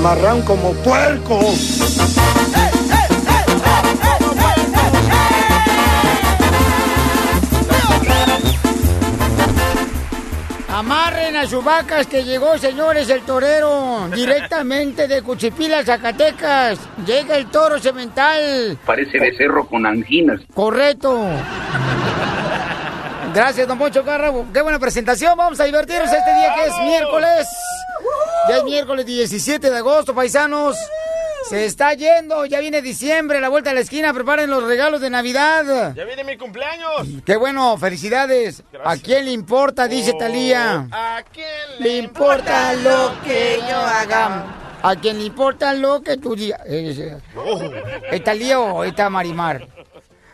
amarran como puerco. Amarren a sus vacas que llegó, señores, el torero, directamente de Cuchipila, Zacatecas. Llega el toro cemental. Parece becerro con anginas. Correcto. Gracias, don Poncho Carra. Qué buena presentación. Vamos a divertirnos este día que es miércoles. Ya es miércoles 17 de agosto, paisanos. Se está yendo, ya viene diciembre, la vuelta a la esquina, preparen los regalos de Navidad. ¡Ya viene mi cumpleaños! Qué bueno, felicidades. ¿A quién le importa? Dice Talía. ¿A quién Le importa lo que yo haga. A quien le importa lo que tú digas. Eh, ¿Es Talía o está Marimar?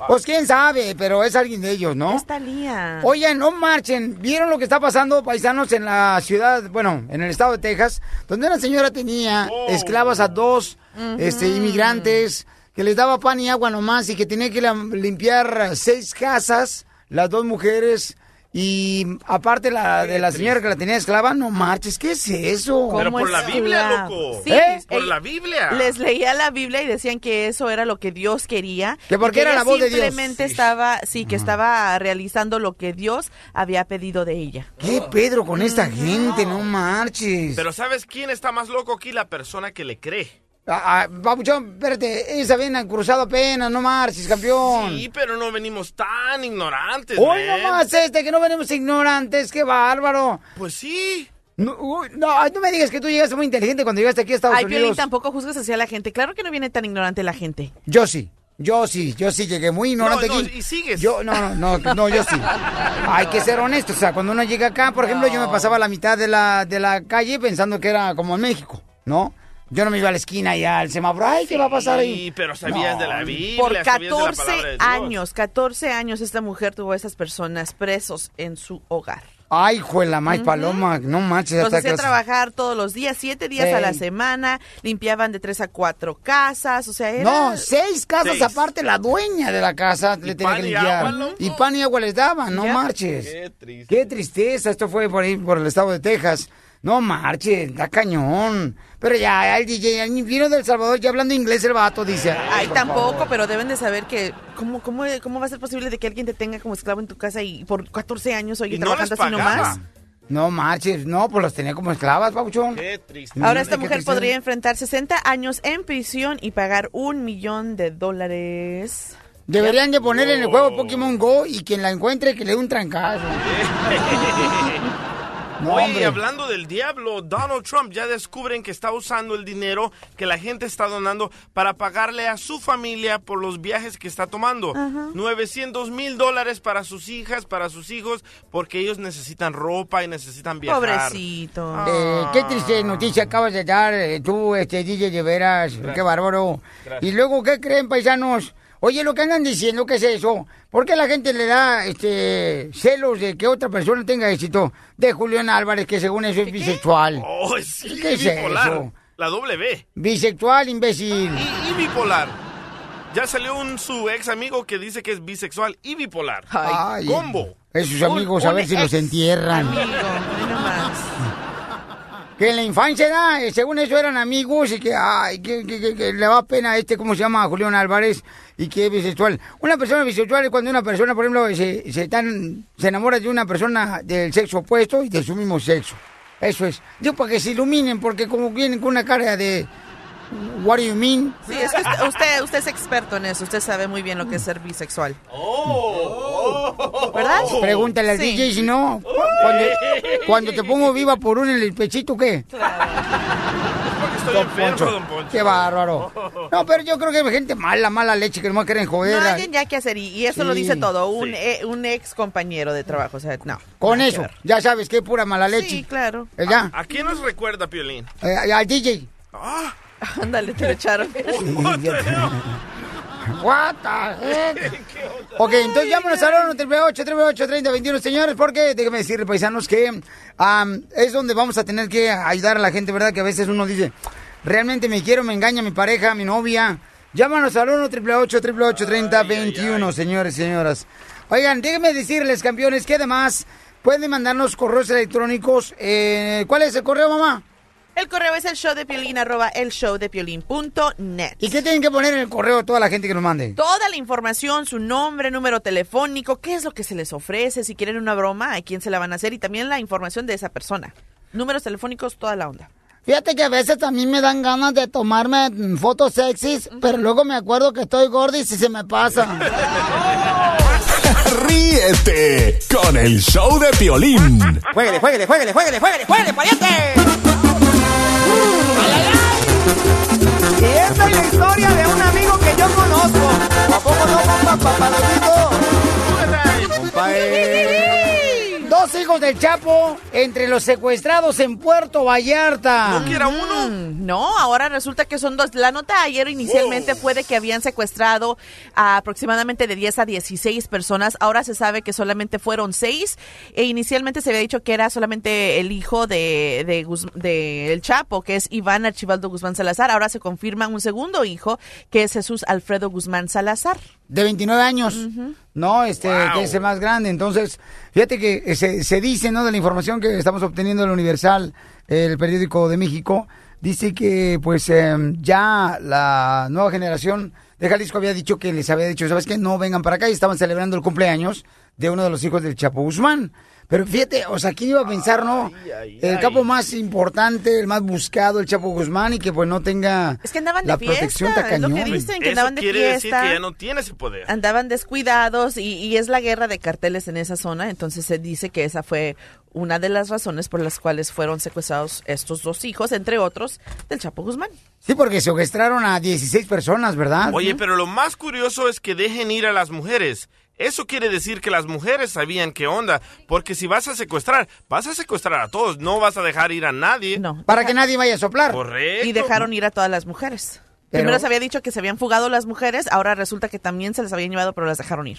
Pues quién sabe, pero es alguien de ellos, ¿no? Es Talía. Oigan, no marchen. ¿Vieron lo que está pasando, paisanos, en la ciudad, bueno, en el estado de Texas, donde una señora tenía esclavas a dos este, inmigrantes que les daba pan y agua nomás y que tenía que limpiar seis casas, las dos mujeres, y aparte la de la señora que la tenía esclava, no marches, ¿qué es eso? Pero por la Biblia, loco. Sí, ¿Eh? Por ell- la Biblia. Les leía la Biblia y decían que eso era lo que Dios quería. Que porque era la voz de Dios. Simplemente estaba, sí, que estaba realizando lo que Dios había pedido de ella. ¿Qué Pedro con esta gente? No marches. Pero ¿sabes quién está más loco aquí? La persona que le cree. Ah, ah, Papuchón, espérate, ellos habían cruzado apenas, no marches, campeón. Sí, pero no venimos tan ignorantes, Hoy man. nomás este, que no venimos ignorantes, qué bárbaro. Pues sí. No, uy, no, ay, no me digas que tú llegaste muy inteligente cuando llegaste aquí a Estados Ay, Piolín, Unidos. tampoco juzgas hacia la gente. Claro que no viene tan ignorante la gente. Yo sí, yo sí, yo sí llegué muy ignorante No, no, aquí. y sigues. Yo, no, no, no, no, yo sí. Hay que ser honesto, o sea, cuando uno llega acá, por ejemplo, yo me pasaba la mitad de la, de la calle pensando que era como en México, ¿no? Yo no me iba a la esquina y al semáforo, ay, ¿qué va a pasar ahí? Sí, pero sabías No. de la Biblia, Por sabías de la 14 palabra de Dios. años, 14 años esta mujer tuvo a esas personas presos en su hogar. Ay, juela, más paloma, no manches. Los hacía trabajar todos los días, siete días a la semana, limpiaban de tres a cuatro casas, o sea, era... No, seis casas Seis. aparte, la dueña de la casa le tenía que y limpiar. agua, y pan y agua les daban, no Ya. marches. Qué triste. Qué tristeza, esto fue por ahí, por el estado de Texas. No marches, da cañón. Pero ya, el DJ, el vino del Salvador, ya hablando inglés el vato, dice. Ay, tampoco, favor. pero deben de saber que cómo, cómo, cómo va a ser posible de que alguien te tenga como esclavo en tu casa y por 14 años oye trabajando así nomás. No marches, no, pues los tenía como esclavas, papuchón. Qué triste. Ahora esta mujer podría enfrentar 60 años en prisión y pagar un millón de dólares. Deberían de poner en el juego Pokémon Go y quien la encuentre que le dé un trancazo. No, Oye, hombre. hablando del diablo, Donald Trump ya descubren que está usando el dinero que la gente está donando para pagarle a su familia por los viajes que está tomando. 900 mil dólares para sus hijas, para sus hijos, porque ellos necesitan ropa y necesitan viajar. Pobrecito. Eh, qué triste noticia acabas de dar eh, tú, este DJ de veras, qué bárbaro. Y luego, ¿qué creen, paisanos? Oye, lo que andan diciendo, ¿qué es eso? ¿Por qué la gente le da este celos de que otra persona tenga éxito? De Julián Álvarez, que según eso es bisexual. Oh, sí, ¿Qué es bipolar. eso? La W. Bisexual, imbécil. Y, y bipolar. Ya salió un su ex amigo que dice que es bisexual y bipolar. Ay, combo. Esos Un- amigos, a ver si los entierran. Amigo, ay, no más. Que en la infancia, era, eh, según eso, eran amigos y que, ay, que, le da pena este, ¿cómo se llama? Julián Álvarez, y que es bisexual. Una persona bisexual es cuando una persona, por ejemplo, se, se, tan- se enamora de una persona del sexo opuesto y de su mismo sexo. Eso es. Yo para que se iluminen, porque como vienen con una cara de, What do you mean? Sí, es que usted, usted, usted es experto en eso. Usted sabe muy bien lo que es ser bisexual. ¿Verdad? Pregúntale al Sí. DJ si no. Cuando, cuando te pongo viva por un en el pechito, ¿qué? Porque estoy Don enfermo, Poncho. don Poncho. Qué bárbaro. No, pero yo creo que hay gente mala, mala leche que no quieren joder. No hay ya que hacer, y, y eso lo dice todo. Un, eh, un ex compañero de trabajo, o sea, no. Con eso, ya sabes que es pura mala leche. Sí, claro. Ya, ¿A quién nos recuerda, Piolín? eh, al DJ. Ándale, te lo echaron. What the heck? Ok, entonces llámanos al 1 888 3021 señores, porque déjenme decirle, paisanos, que am, es donde vamos a tener que ayudar a la gente, ¿verdad? Que a veces uno dice, realmente me quiero, me engaña mi pareja, mi novia. Llámanos al 1 888 3021 señores y señoras. Oigan, déjenme decirles, campeones, que además pueden mandarnos correos electrónicos. Eh, ¿Cuál es el correo, mamá? El correo es el show de Piolín, arroba el show de. ¿Y qué tienen que poner en el correo toda la gente que nos mande? Toda la información, su nombre, número telefónico, qué es lo que se les ofrece, si quieren una broma, a quién se la van a hacer y también la información de esa persona. Números telefónicos, toda la onda. Fíjate que a veces también me dan ganas de tomarme mm, fotos sexys, pero luego me acuerdo que estoy gorda y si se me pasa. Ríete con el show de Piolín. jueguele, jueguele, jueguele, jueguele, jueguele, jueguele, pariente. Y esta es la historia de un amigo que yo conozco. ¿A poco no, papá, papalotito? Dos hijos del Chapo entre los secuestrados en Puerto Vallarta. ¿No que era uno? Mm, No, ahora resulta que son dos. La nota ayer inicialmente fue de que habían secuestrado a aproximadamente de 10 a 16 personas. Ahora se sabe que solamente fueron 6. E inicialmente se había dicho que era solamente el hijo de, de, Guz- de El Chapo, que es Iván Archibaldo Guzmán Salazar. Ahora se confirma un segundo hijo, que es Jesús Alfredo Guzmán Salazar. De 29 años. No, este, Wow. que es el más grande. Entonces, fíjate que eh, se, se dice, ¿no? De la información que estamos obteniendo del Universal, el periódico de México, dice que, pues, em, ya la nueva generación de Jalisco había dicho que les había dicho, ¿sabes qué? No vengan para acá y estaban celebrando el cumpleaños de uno de los hijos del Chapo Guzmán. Pero fíjate, o sea, ¿quién iba a pensar, no? ay, el ay. capo más importante, el más buscado, el Chapo Guzmán, y que pues no tenga Es que andaban la de protección fiesta, es lo tacañón. que dicen, que Eso andaban de quiere decir que ya no tiene ese poder. andaban descuidados y, y es la guerra de carteles en esa zona, entonces se dice que esa fue una de las razones por las cuales fueron secuestrados estos dos hijos, entre otros, del Chapo Guzmán. Sí, porque secuestraron a 16 personas, ¿verdad? Oye, pero lo más curioso es que dejen ir a las mujeres. Eso quiere decir que las mujeres sabían qué onda, porque si vas a secuestrar, vas a secuestrar a todos, no vas a dejar ir a nadie. No. Para deja- que nadie vaya a soplar. Correcto. Y dejaron ir a todas las mujeres. Pero- Primero se había dicho que se habían fugado las mujeres, ahora resulta que también se les habían llevado, pero las dejaron ir.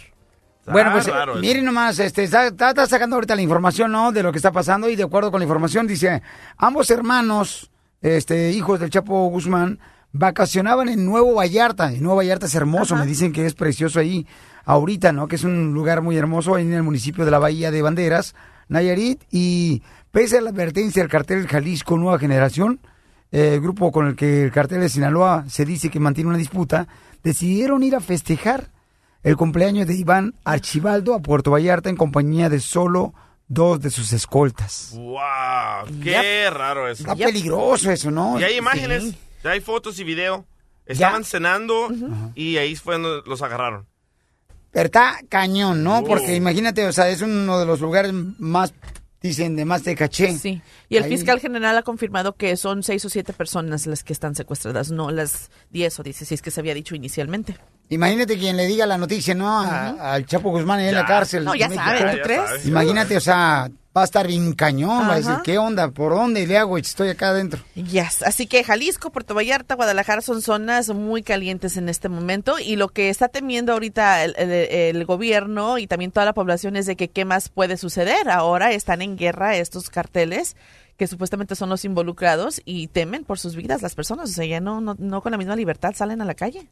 Bueno, Ah, pues raro eso. miren nomás, este, está, está- está sacando ahorita la información, ¿no? De lo que está pasando y de acuerdo con la información dice, ambos hermanos, este, hijos del Chapo Guzmán, vacacionaban en Nuevo Vallarta. Y Nuevo Vallarta es hermoso, me dicen que es precioso ahí ahorita, ¿no? Que es un lugar muy hermoso en el municipio de la Bahía de Banderas, Nayarit. Y pese a la advertencia del cartel Jalisco Nueva Generación, eh, el grupo con el que el cartel de Sinaloa se dice que mantiene una disputa, decidieron ir a festejar el cumpleaños de Iván Archibaldo a Puerto Vallarta en compañía de solo dos de sus escoltas. ¡Wow! ¡Qué raro eso! Está peligroso eso, ¿no? Y hay imágenes, ya hay fotos y video. Estaban cenando y ahí fue donde los agarraron. Pero está cañón, ¿no? Oh. Porque imagínate, o sea, es uno de los lugares más, dicen, de más de caché. Sí. Y el Ahí- fiscal general ha confirmado que son seis o siete personas las que están secuestradas, no las 10 o 16 que se había dicho inicialmente. Imagínate quien le diga la noticia, ¿no? A- Al Chapo Guzmán en la cárcel. No, ya de sabe, México. ¿tú Ya crees? sabes. Imagínate, o sea, va a estar bien cañón, va a decir, Ajá. ¿qué onda? ¿Por dónde le hago? Estoy acá adentro. Yes. Así que Jalisco, Puerto Vallarta, Guadalajara son zonas muy calientes en este momento y lo que está temiendo ahorita el, el- el gobierno y también toda la población es de que qué más puede suceder. Ahora están en guerra estos carteles que supuestamente son los involucrados y temen por sus vidas las personas. O sea, ya no, no, no con la misma libertad salen a la calle.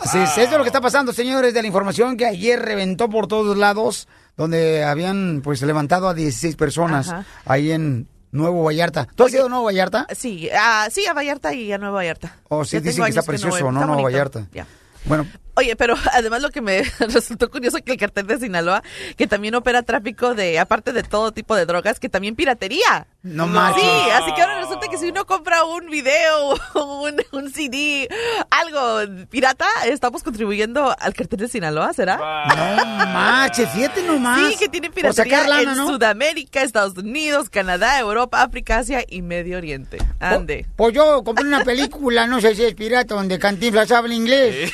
Así es, eso es lo que está pasando, señores, de la información que ayer reventó por todos lados, donde habían pues levantado a 16 personas Ajá. ahí en Nuevo Vallarta. ¿Tú has ido a Nuevo Vallarta? Sí, ah, sí, a Vallarta y a Nueva Vallarta. Oh, sí, Ya dicen que está precioso, voy. ¿no? Nuevo. Vallarta. Ya. Bueno, Oye, pero además lo que me resultó curioso que el cartel de Sinaloa, que también opera tráfico de, aparte de todo tipo de drogas, que también piratería. No manches. Sí, así que ahora resulta que si uno compra un video, un, un CD, algo pirata, estamos contribuyendo al cartel de Sinaloa, ¿será? No manches, fíjate nomás. Sí, que tiene piratería lana, en ¿no? Sudamérica, Estados Unidos, Canadá, Europa, África, Asia y Medio Oriente. Ande. Pues yo compré una película, no sé si es pirata, donde Cantinflas habla inglés.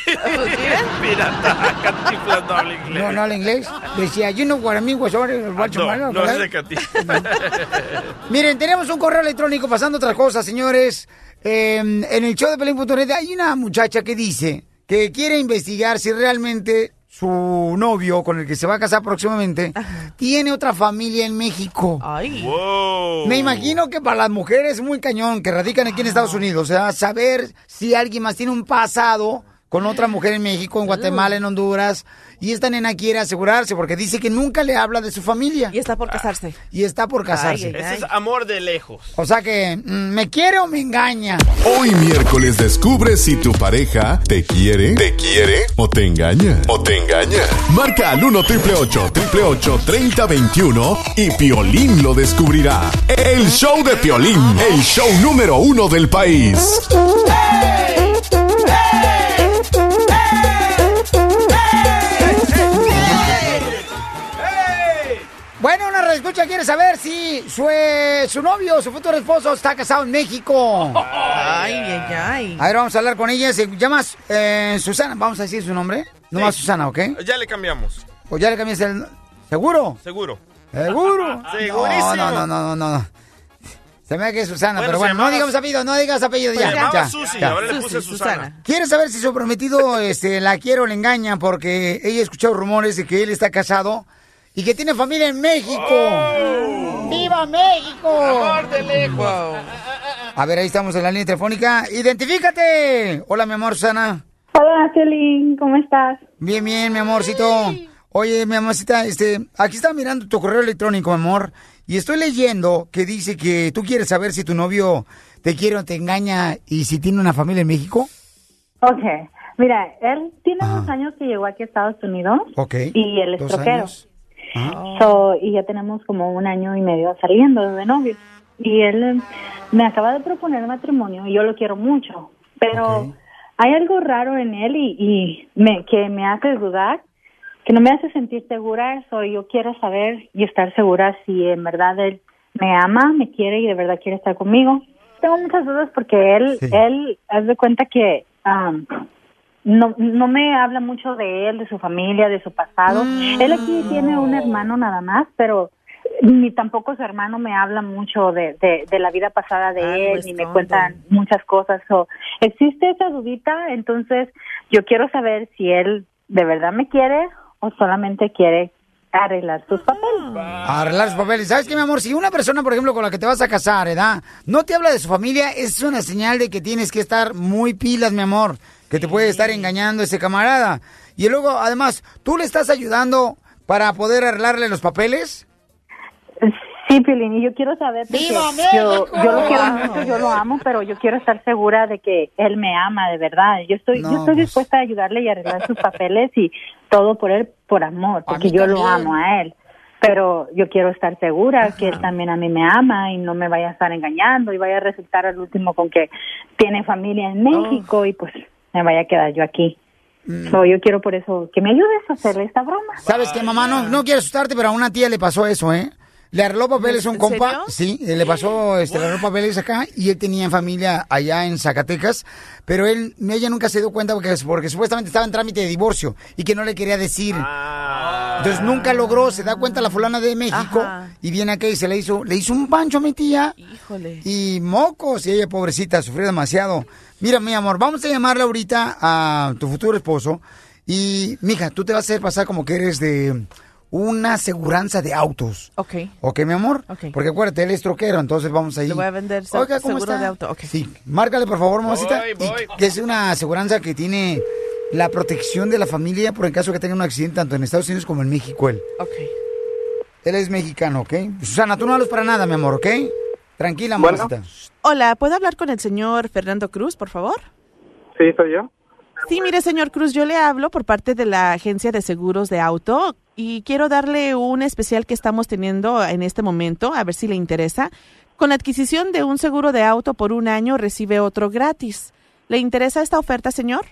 Pirata, Cantinflas no habla inglés. No, no habla inglés. Decía, you know what I mean, was already watching No, my love", no es de Cantinflas. Miren, tenemos un correo electrónico pasando otras cosas, señores. Eh, en el show de Pelín.net hay una muchacha que dice que quiere investigar si realmente su novio con el que se va a casar próximamente tiene otra familia en México. Ay. Wow. Me imagino que para las mujeres es muy cañón que radican aquí en Estados Unidos, o sea, saber si alguien más tiene un pasado con otra mujer en México, en Guatemala, en Honduras, y esta nena quiere asegurarse porque dice que nunca le habla de su familia Y está por casarse. y está por casarse. Ay, ay, Ese es amor de lejos. O sea que, mm, ¿me quiere o me engaña? Hoy miércoles descubre si tu pareja te quiere, te quiere o te engaña. O te engaña. Marca al 1 triple 888 3021 y Piolín lo descubrirá. El show de Piolín, el show número uno del país. Escucha quiere saber si su, eh, su novio, su futuro esposo está casado en México. Ay, ay, ay. A ver, vamos a hablar con ella. Se llama eh, Susana. Vamos a decir su nombre. Nomás Sí. Susana, ¿ok? Ya le cambiamos. Pues ya le cambiaste el... ¿Seguro? Seguro. ¿Seguro? Segurísimo. No, no, no, no, no. Se me da que es Susana, Bueno, pero se bueno, no llamaba- digamos apellido, no digas apellido Se ya. llamaba ya, Susi, ya. ahora le Susi, puse Susana. Susana. Quiere saber si su prometido este, la quiere o le engaña porque ella ha escuchado rumores de que él está casado y que tiene familia en México. ¡Viva México! Oh. Amor de lejos. A ver, ahí estamos en la línea telefónica. ¡Identifícate! Hola, mi amor, Susana. Hola, Celín, ¿cómo estás? Bien, bien, mi amorcito. Oye, mi amorcita, este, aquí está mirando tu correo electrónico, mi amor, y estoy leyendo que dice que tú quieres saber si tu novio te quiere o te engaña y si tiene una familia en México. Ok, mira, él tiene Ajá. unos años que llegó aquí a Estados Unidos Ok. y él es Dos troquero. años. Ah. So, y ya tenemos como un año y medio saliendo de novios. Y él eh, me acaba de proponer matrimonio y yo lo quiero mucho, pero hay algo raro en él y, y me, que me hace dudar, que no me hace sentir segura. Eso yo quiero saber y estar segura si en verdad él me ama, me quiere y de verdad quiere estar conmigo. Tengo muchas dudas porque él, Sí. él, haz de cuenta que um, no, no me habla mucho de él, de su familia, de su pasado. Él aquí tiene un hermano nada más, pero ni tampoco su hermano me habla mucho de, de, de la vida pasada de Ah, él, pues, ni me cuentan muchas cosas. So, existe esa dudita, entonces yo quiero saber si él de verdad me quiere o solamente quiere arreglar sus papeles. A arreglar sus papeles. ¿Sabes qué, mi amor? Si una persona, por ejemplo, con la que te vas a casar, ¿verdad? No te habla de su familia, es una señal de que tienes que estar muy pilas, mi amor. Que te puede estar engañando ese camarada. Y luego, además, ¿tú le estás ayudando para poder arreglarle los papeles? Sí, Pilín, y yo quiero saber porque ¡Viva yo, yo lo quiero mucho, yo lo amo, pero yo quiero estar segura de que él me ama de verdad. Yo estoy, No, yo estoy pues. dispuesta a ayudarle y arreglar sus papeles y todo por él, por amor, porque yo lo amo a él. Pero yo quiero estar segura que él también a mí me ama y no me vaya a estar engañando y vaya a resultar al último con que tiene familia en México y pues me vaya a quedar yo aquí. Mm. So, yo quiero por eso que me ayudes a hacerle esta broma. ¿Sabes qué, mamá? No, no quiero asustarte, pero a una tía le pasó eso, ¿eh? Le arregló papeles a un ¿En compa. serio? Sí, eh, le pasó, este, le arregló papeles acá y él tenía familia allá en Zacatecas, pero él, ella nunca se dio cuenta porque, porque supuestamente estaba en trámite de divorcio y que no le quería decir. Ah. Entonces nunca logró, se da cuenta la fulana de México Ajá. y viene acá y se le hizo, le hizo un pancho a mi tía Híjole. y mocos y ella pobrecita sufrió demasiado. Mira, mi amor, vamos a llamarle ahorita a tu futuro esposo y mija, tú te vas a hacer pasar como que eres de una aseguranza de autos. Ok. ¿Ok, mi amor? Ok. Porque acuérdate, él es troquero, entonces vamos ahí. Le voy a vender se- Oiga, ¿cómo seguro está? de auto, ok. Sí, márcale por favor, mamacita. Voy, Y voy. que es una aseguranza que tiene la protección de la familia por el caso que tenga un accidente tanto en Estados Unidos como en México él. Ok. Él es mexicano, ¿ok? Susana, tú no hablas para nada, mi amor, ¿ok? Tranquila, Bueno. mamacita. Hola, ¿puedo hablar con el señor Fernando Cruz, por favor? Sí, soy yo. Sí, mire, señor Cruz, yo le hablo por parte de la agencia de seguros de auto y quiero darle un especial que estamos teniendo en este momento, a ver si le interesa. Con la adquisición de un seguro de auto por un año recibe otro gratis. ¿Le interesa esta oferta, señor?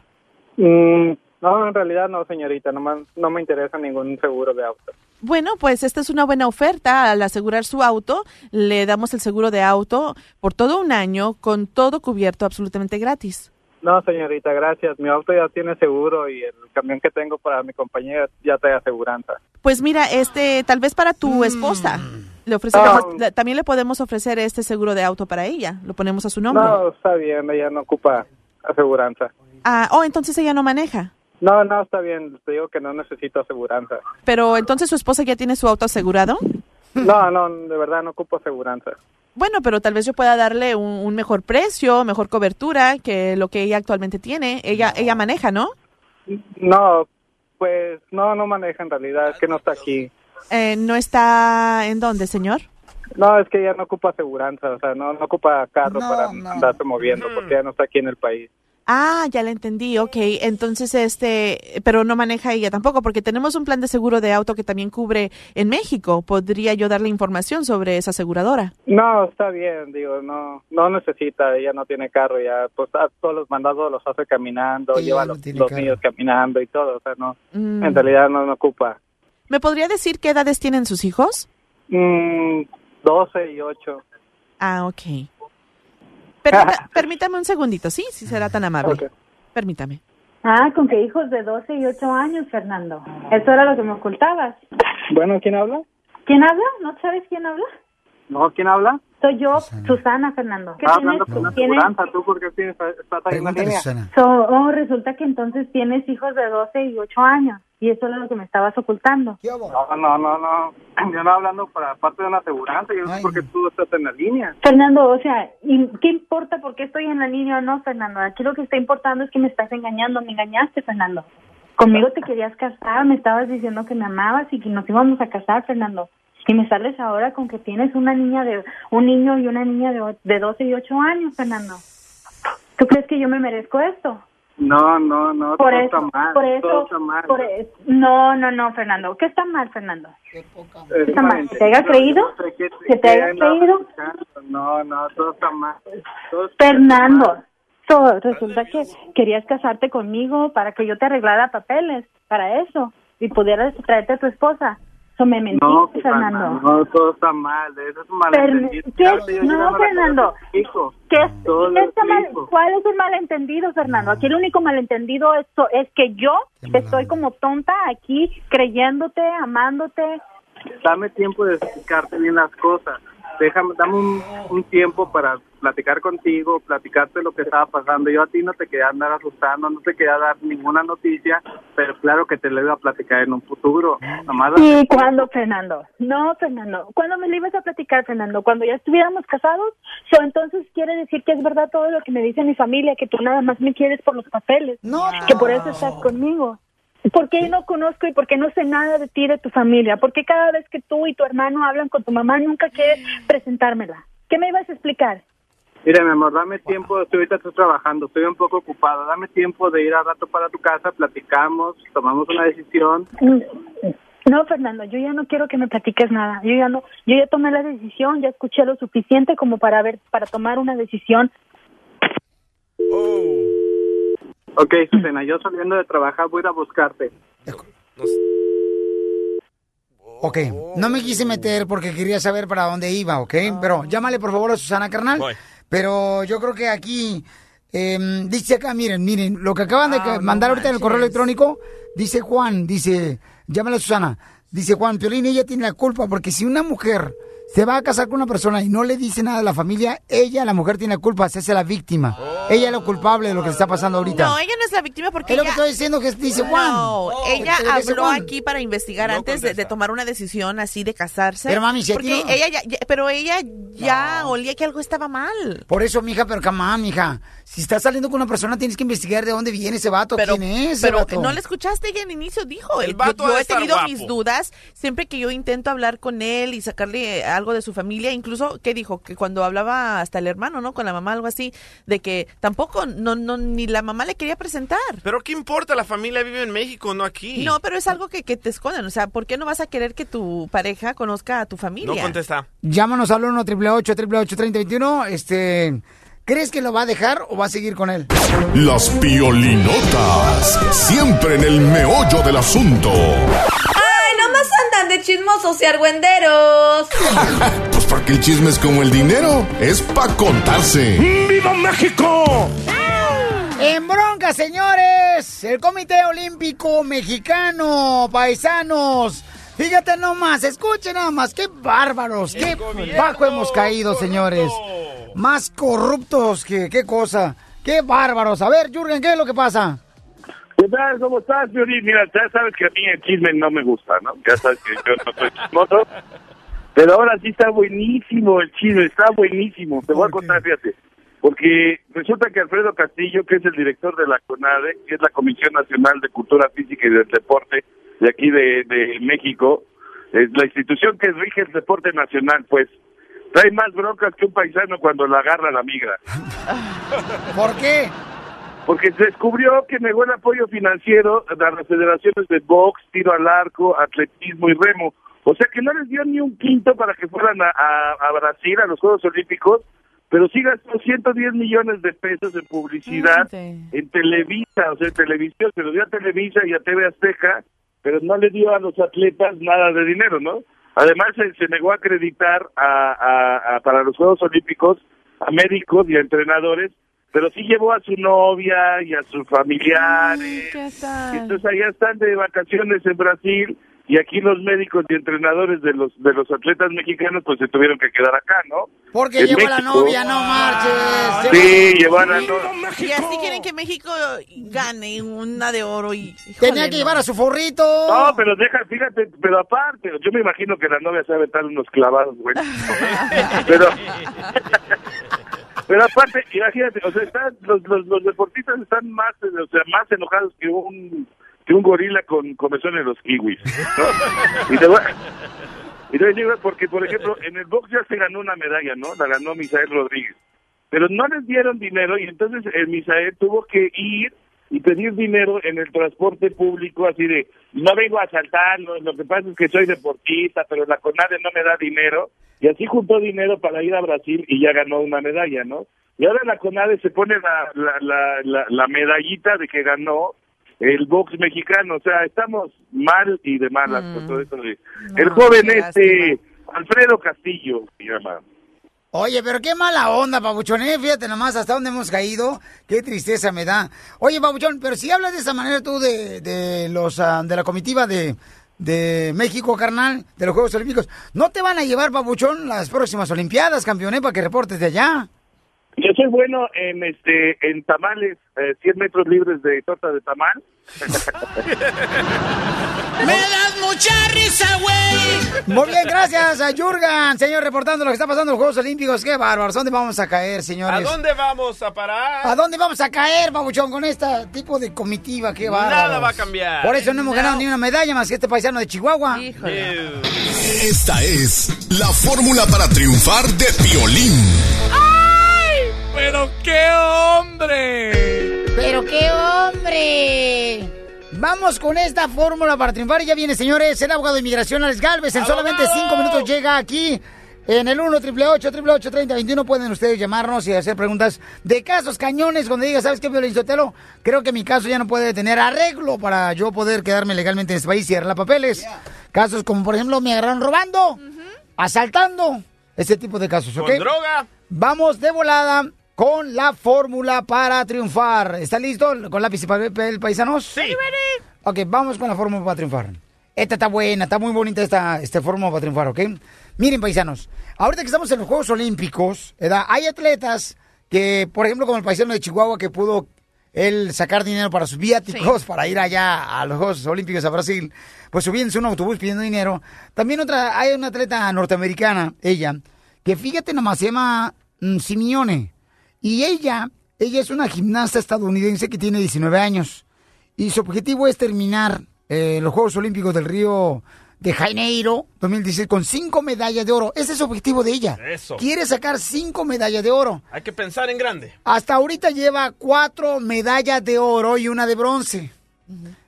Mm, no, en realidad no, señorita. No, me- no me interesa ningún seguro de auto. Bueno, pues esta es una buena oferta. Al asegurar su auto, le damos el seguro de auto por todo un año con todo cubierto absolutamente gratis. No, señorita, gracias. Mi auto ya tiene seguro y el camión que tengo para mi compañía ya trae aseguranza. Pues mira, este, tal vez para tu esposa. Le ofrecemos, No. le- también le podemos ofrecer este seguro de auto para ella. Lo ponemos a su nombre. No, está bien, ella no ocupa aseguranza. Ah, oh, entonces ella no maneja. No, no, está bien. Te digo que no necesito aseguranza. Pero entonces su esposa ya tiene su auto asegurado. No, no, de verdad no ocupo aseguranza. Bueno, pero tal vez yo pueda darle un, un mejor precio, mejor cobertura que lo que ella actualmente tiene. Ella, ella maneja, ¿no? No, pues no, no maneja en realidad. Es que no está aquí. Eh, ¿No está en dónde, señor? No, es que ella no ocupa aseguranza. O sea, no, no ocupa carro No, para no. andarse moviendo porque ella no está aquí en el país. Ah, ya la entendí, ok. Entonces, este, pero no maneja ella tampoco, porque tenemos un plan de seguro de auto que también cubre en México. ¿Podría yo darle información sobre esa aseguradora? No, está bien, digo, no no necesita, ella no tiene carro, ya pues a todos los mandados los hace caminando, Ella lleva a no los, niños caminando y todo, o sea, no, Mm. en realidad no, no ocupa. ¿Me podría decir qué edades tienen sus hijos? Mm, 12 y 8. Ah, ok. Permita- permítame un segundito, ¿sí? Si será tan amable. Permítame. Ah, con que hijos de 12 y 8 años, Fernando. Eso era lo que me ocultabas. Bueno, ¿quién habla? ¿Quién habla? ¿No sabes quién habla? No, ¿quién habla? Soy yo, Susana, Fernando. ¿Qué Está tienes? hablando con la ¿Tienes? aseguranza, ¿tú por qué tienes, estás ahí en la línea? So, oh, resulta que entonces tienes hijos de 12 y 8 años. Y eso era lo que me estabas ocultando. No, no, no, no, yo no hablando para parte de una aseguranza, yo no sé por qué tú estás en la línea. Fernando, o sea, ¿y ¿qué importa por qué estoy en la línea o no, Fernando? Aquí lo que está importando es que me estás engañando, me engañaste, Fernando. Conmigo te querías casar, me estabas diciendo que me amabas y que nos íbamos a casar, Fernando. Y me sales ahora con que tienes una niña de, un niño y una niña de, de 12 y 8 años, Fernando. ¿Tú crees que yo me merezco esto? No, no, no, Por todo eso, está mal, por todo eso, está mal. por e- no, no, no, Fernando. ¿Qué está mal, Fernando? Eh, ¿Qué está mal? diferente. ¿Que te haya creído? no qué- ¿Que te haya creído? No, no, todo está mal. Todo está Fernando, so, resulta que querías casarte conmigo para que yo te arreglara papeles, para eso, y pudieras traerte a tu esposa. So, me mentiste, No, Fernando. no, todo está mal, eso es un malentendido. ¿qué? No, Fernando. ¿Qué, Todo qué está mal-. ¿Cuál es el malentendido, Fernando? Aquí el único malentendido es, es que yo estoy como tonta aquí creyéndote, amándote. Dame tiempo de explicarte bien las cosas. Déjame, dame un, un tiempo para platicar contigo, platicarte lo que estaba pasando. Yo a ti no te quería andar asustando, no te quería dar ninguna noticia, pero claro que te lo iba a platicar en un futuro. Nomás ¿Y cuándo, Fernando? No, Fernando. ¿Cuándo me lo ibas a platicar, Fernando? ¿Cuando ya estuviéramos casados? So, entonces quiere decir que es verdad todo lo que me dice mi familia, que tú nada más me quieres por los papeles. No. Que por eso estás conmigo. ¿Por qué no conozco y por qué no sé nada de ti y de tu familia? ¿Por qué cada vez que tú y tu hermano hablan con tu mamá nunca quieres presentármela? ¿Qué me ibas a explicar? Mira, mi amor, dame tiempo, estoy ahorita estoy trabajando, estoy un poco ocupado, dame tiempo de ir al rato para tu casa, platicamos, tomamos una decisión. No, Fernando, yo ya no quiero que me platiques nada. Yo ya no, yo ya tomé la decisión, ya escuché lo suficiente como para ver, para tomar una decisión. Ok, Susana, yo saliendo de trabajar voy a ir a buscarte. Ok, no me quise meter porque quería saber para dónde iba, ¿ok? Pero llámale por favor a Susana, carnal. Voy. Pero yo creo que aquí, em, dice acá, miren, miren, lo que acaban de Ah, mandar ahorita en el correo electrónico, dice Juan, dice, llámale a Susana, dice Juan, Piolín, ella tiene la culpa porque si una mujer se va a casar con una persona y no le dice nada a la familia, ella, la mujer, tiene la culpa, se hace la víctima. Ella es la culpable de lo que está pasando ahorita. No, ella no es la víctima porque Es lo que ella... estoy diciendo que dice Juan. No, ella dice habló Juan. aquí para investigar antes de, de tomar una decisión así de casarse. Pero, mami, ti porque no- ella ya, ya- pero ella ya olía que algo estaba mal. Por eso, mija, pero camán, mija. Si estás saliendo con una persona, tienes que investigar de dónde viene ese vato, Pero, quién es pero vato. no le escuchaste ella en inicio dijo. El yo- vato yo, de he tenido guapo. mis dudas siempre que yo intento hablar con él y sacarle eh, algo de su familia, incluso ¿qué dijo? Que cuando hablaba hasta el hermano, ¿no? Con la mamá algo así de que tampoco, no, no, ni la mamá le quería presentar. Pero ¿qué importa? La familia vive en México, no aquí. No, pero es algo que, que te esconden. O sea, ¿por qué no vas a querer que tu pareja conozca a tu familia? No contesta. Llámanos al 1 888 3021 Este, ¿crees que lo va a dejar o va a seguir con él? Las piolinotas, siempre en el meollo del asunto. Chismosos y argüenderos! Pues porque el chisme es como el dinero, es pa' contarse. ¡Viva México! En bronca, señores, el Comité Olímpico Mexicano, paisanos. Fíjate nomás, escuchen nada más, qué bárbaros, qué bajo hemos caído, señores. Más corruptos que qué cosa, qué bárbaros. A ver, Jürgen, ¿qué es lo que pasa? ¿Qué tal? ¿Cómo estás, Piolín? Mira, ya sabes que a mí el chisme no me gusta, ¿no? Ya sabes que yo no soy chismoso. Pero ahora sí está buenísimo el chisme, está buenísimo. Te voy a contar, fíjate. Porque resulta que Alfredo Castillo, que es el director de la CONADE, que es la Comisión Nacional de Cultura Física y del Deporte de aquí de, de México, es la institución que rige el deporte nacional, pues, trae más broncas que un paisano cuando la agarra la migra. ¿Por qué? Porque se descubrió que negó el apoyo financiero a las federaciones de box, tiro al arco, atletismo y remo. O sea que no les dio ni un quinto para que fueran a, a- a Brasil, a los Juegos Olímpicos, pero sí gastó 110 millones de pesos en publicidad en Televisa, o sea, en televisión, se lo dio a Televisa y a TV Azteca, pero no le dio a los atletas nada de dinero, ¿no? Además, se, se negó a acreditar a, a- a- para los Juegos Olímpicos a médicos y a entrenadores, pero sí llevó a su novia y a sus familiares. ¿Qué Y tal? entonces allá están de vacaciones en Brasil y aquí los médicos y entrenadores de los de los atletas mexicanos pues se tuvieron que quedar acá, ¿no? Porque En llevó a la novia, no marches. Sí, llevó a la novia. Y así quieren que México gane una de oro y... Tenía que llevar a su forrito. No, pero deja, fíjate, pero aparte, yo me imagino que la novia sabe estar unos clavados, güey. pero, pero aparte, imagínate, o sea, están, los, los, los deportistas están más, o sea, más enojados que un que un gorila con comezón en los kiwis. Y te voy, y te decir, porque, por ejemplo, en el box ya se ganó una medalla, ¿no? La ganó Misael Rodríguez. Pero no les dieron dinero y entonces el Misael tuvo que ir y pedir dinero en el transporte público, así de, no vengo a saltar, no, lo que pasa es que soy deportista, pero la CONADE no me da dinero. Y así juntó dinero para ir a Brasil y ya ganó una medalla, ¿no? Y ahora la CONADE se pone la, la, la, la, la medallita de que ganó el box mexicano. O sea, estamos mal y de malas con todo eso. de- el joven este, Alfredo Castillo, se llama. Oye, pero qué mala onda, Pabuchón, ¿eh? Fíjate nomás hasta dónde hemos caído. Qué tristeza me da. Oye, Pabuchón, pero si hablas de esa manera tú de, de los ah, de la comitiva de, de México, carnal, de los Juegos Olímpicos, ¿no te van a llevar, Pabuchón, las próximas Olimpiadas, campeón, eh, para que reportes de allá? Yo soy bueno en este en tamales, eh, 100 metros libres de torta de tamal. ¡Me das mucha risa, güey! Muy bien, gracias a Jurgen, señor, reportando lo que está pasando en los Juegos Olímpicos. Qué bárbaros, ¿dónde vamos a caer, ¿A señores? dónde vamos a parar? ¿A dónde vamos a caer, Pabuchón, con este tipo de comitiva? Qué bárbaro. Nada va a cambiar. Por eso no hemos ganado ni una medalla más que este paisano de Chihuahua. Esta es la fórmula para triunfar de Piolín. ¡Pero qué hombre! ¡Pero qué hombre! Vamos con esta fórmula para triunfar. Y ya viene, señores, el abogado de inmigración, Alex Galvez. En solamente cinco minutos llega aquí. En el 1 888 3021 pueden ustedes llamarnos y hacer preguntas de casos cañones. Cuando diga, ¿sabes qué, Violín Sotelo? Creo que mi caso ya no puede tener arreglo para yo poder quedarme legalmente en este país y arreglar papeles. Casos como, por ejemplo, me agarraron robando, asaltando. Ese tipo de casos, ¿ok? Con droga. Vamos de volada con la fórmula para triunfar. ¿Está listo con lápiz y papel, paisanos? Sí. Ok, vamos con la fórmula para triunfar. Esta está buena, está muy bonita esta, esta fórmula para triunfar, ¿ok? Miren, paisanos, ahorita que estamos en los Juegos Olímpicos, ¿verdad? hay atletas que, por ejemplo, como el paisano de Chihuahua, que pudo él sacar dinero para sus viáticos, para ir allá a los Juegos Olímpicos a Brasil, pues subiéndose un autobús pidiendo dinero. También otra, hay una atleta norteamericana, ella, que fíjate nomás, se llama mm, Simeone. Y ella, ella es una gimnasta estadounidense que tiene 19 años. Y su objetivo es terminar eh, los Juegos Olímpicos del Río de Janeiro 2016 con cinco medallas de oro. Ese es el objetivo de ella. Eso. Quiere sacar cinco medallas de oro. Hay que pensar en grande. Hasta ahorita lleva cuatro medallas de oro y una de bronce.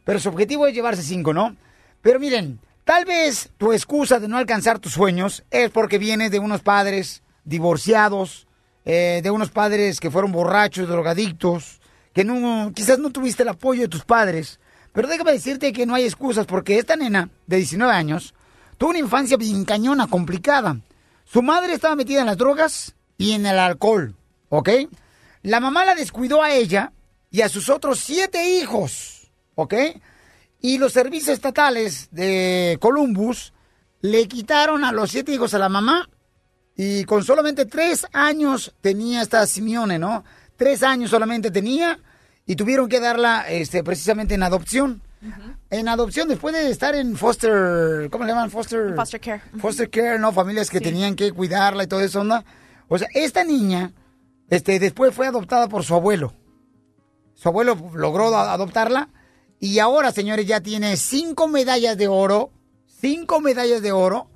Pero su objetivo es llevarse cinco, ¿no? Pero miren, tal vez tu excusa de no alcanzar tus sueños es porque vienes de unos padres divorciados, eh, de unos padres que fueron borrachos, drogadictos, que no, quizás no tuviste el apoyo de tus padres. Pero déjame decirte que no hay excusas porque esta nena de 19 años tuvo una infancia bien cañona, complicada. Su madre estaba metida en las drogas y en el alcohol, ¿ok? La mamá la descuidó a ella y a sus otros siete hijos, ¿ok? Y los servicios estatales de Columbus le quitaron a los siete hijos a la mamá y con solamente tres años tenía esta Simeone, ¿no? Tres años solamente tenía y tuvieron que darla este, precisamente en adopción. En adopción, después de estar en foster, ¿cómo le llaman? Foster, Foster care. foster care, ¿no? Familias que tenían que cuidarla y todo eso, ¿no? O sea, esta niña, este, después fue adoptada por su abuelo. Su abuelo logró adoptarla y ahora, señores, ya tiene cinco medallas de oro, cinco medallas de oro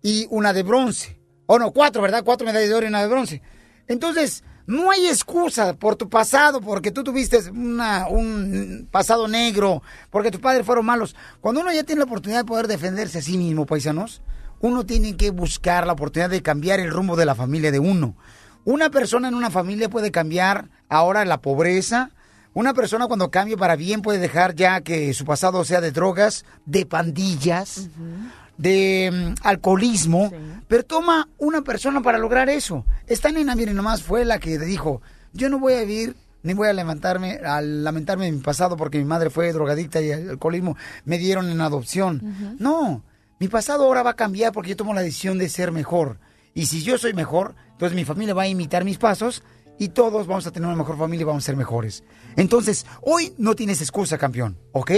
y una de bronce. O no, cuatro, ¿verdad? Cuatro medallas de oro y una de bronce. Entonces, no hay excusa por tu pasado, porque tú tuviste una- un pasado negro, porque tus padres fueron malos. Cuando uno ya tiene la oportunidad de poder defenderse a sí mismo, paisanos, uno tiene que buscar la oportunidad de cambiar el rumbo de la familia de uno. Una persona en una familia puede cambiar ahora la pobreza. Una persona cuando cambie para bien puede dejar ya que su pasado sea de drogas, de pandillas, de mm, alcoholismo, pero toma una persona para lograr eso. Esta nena, miren, nomás fue la que dijo, yo no voy a vivir ni voy a lamentarme, a lamentarme de mi pasado porque mi madre fue drogadicta y el alcoholismo me dieron en adopción. No, mi pasado ahora va a cambiar porque yo tomo la decisión de ser mejor. Y si yo soy mejor, entonces mi familia va a imitar mis pasos y todos vamos a tener una mejor familia y vamos a ser mejores. Entonces, hoy no tienes excusa, campeón, ¿ok?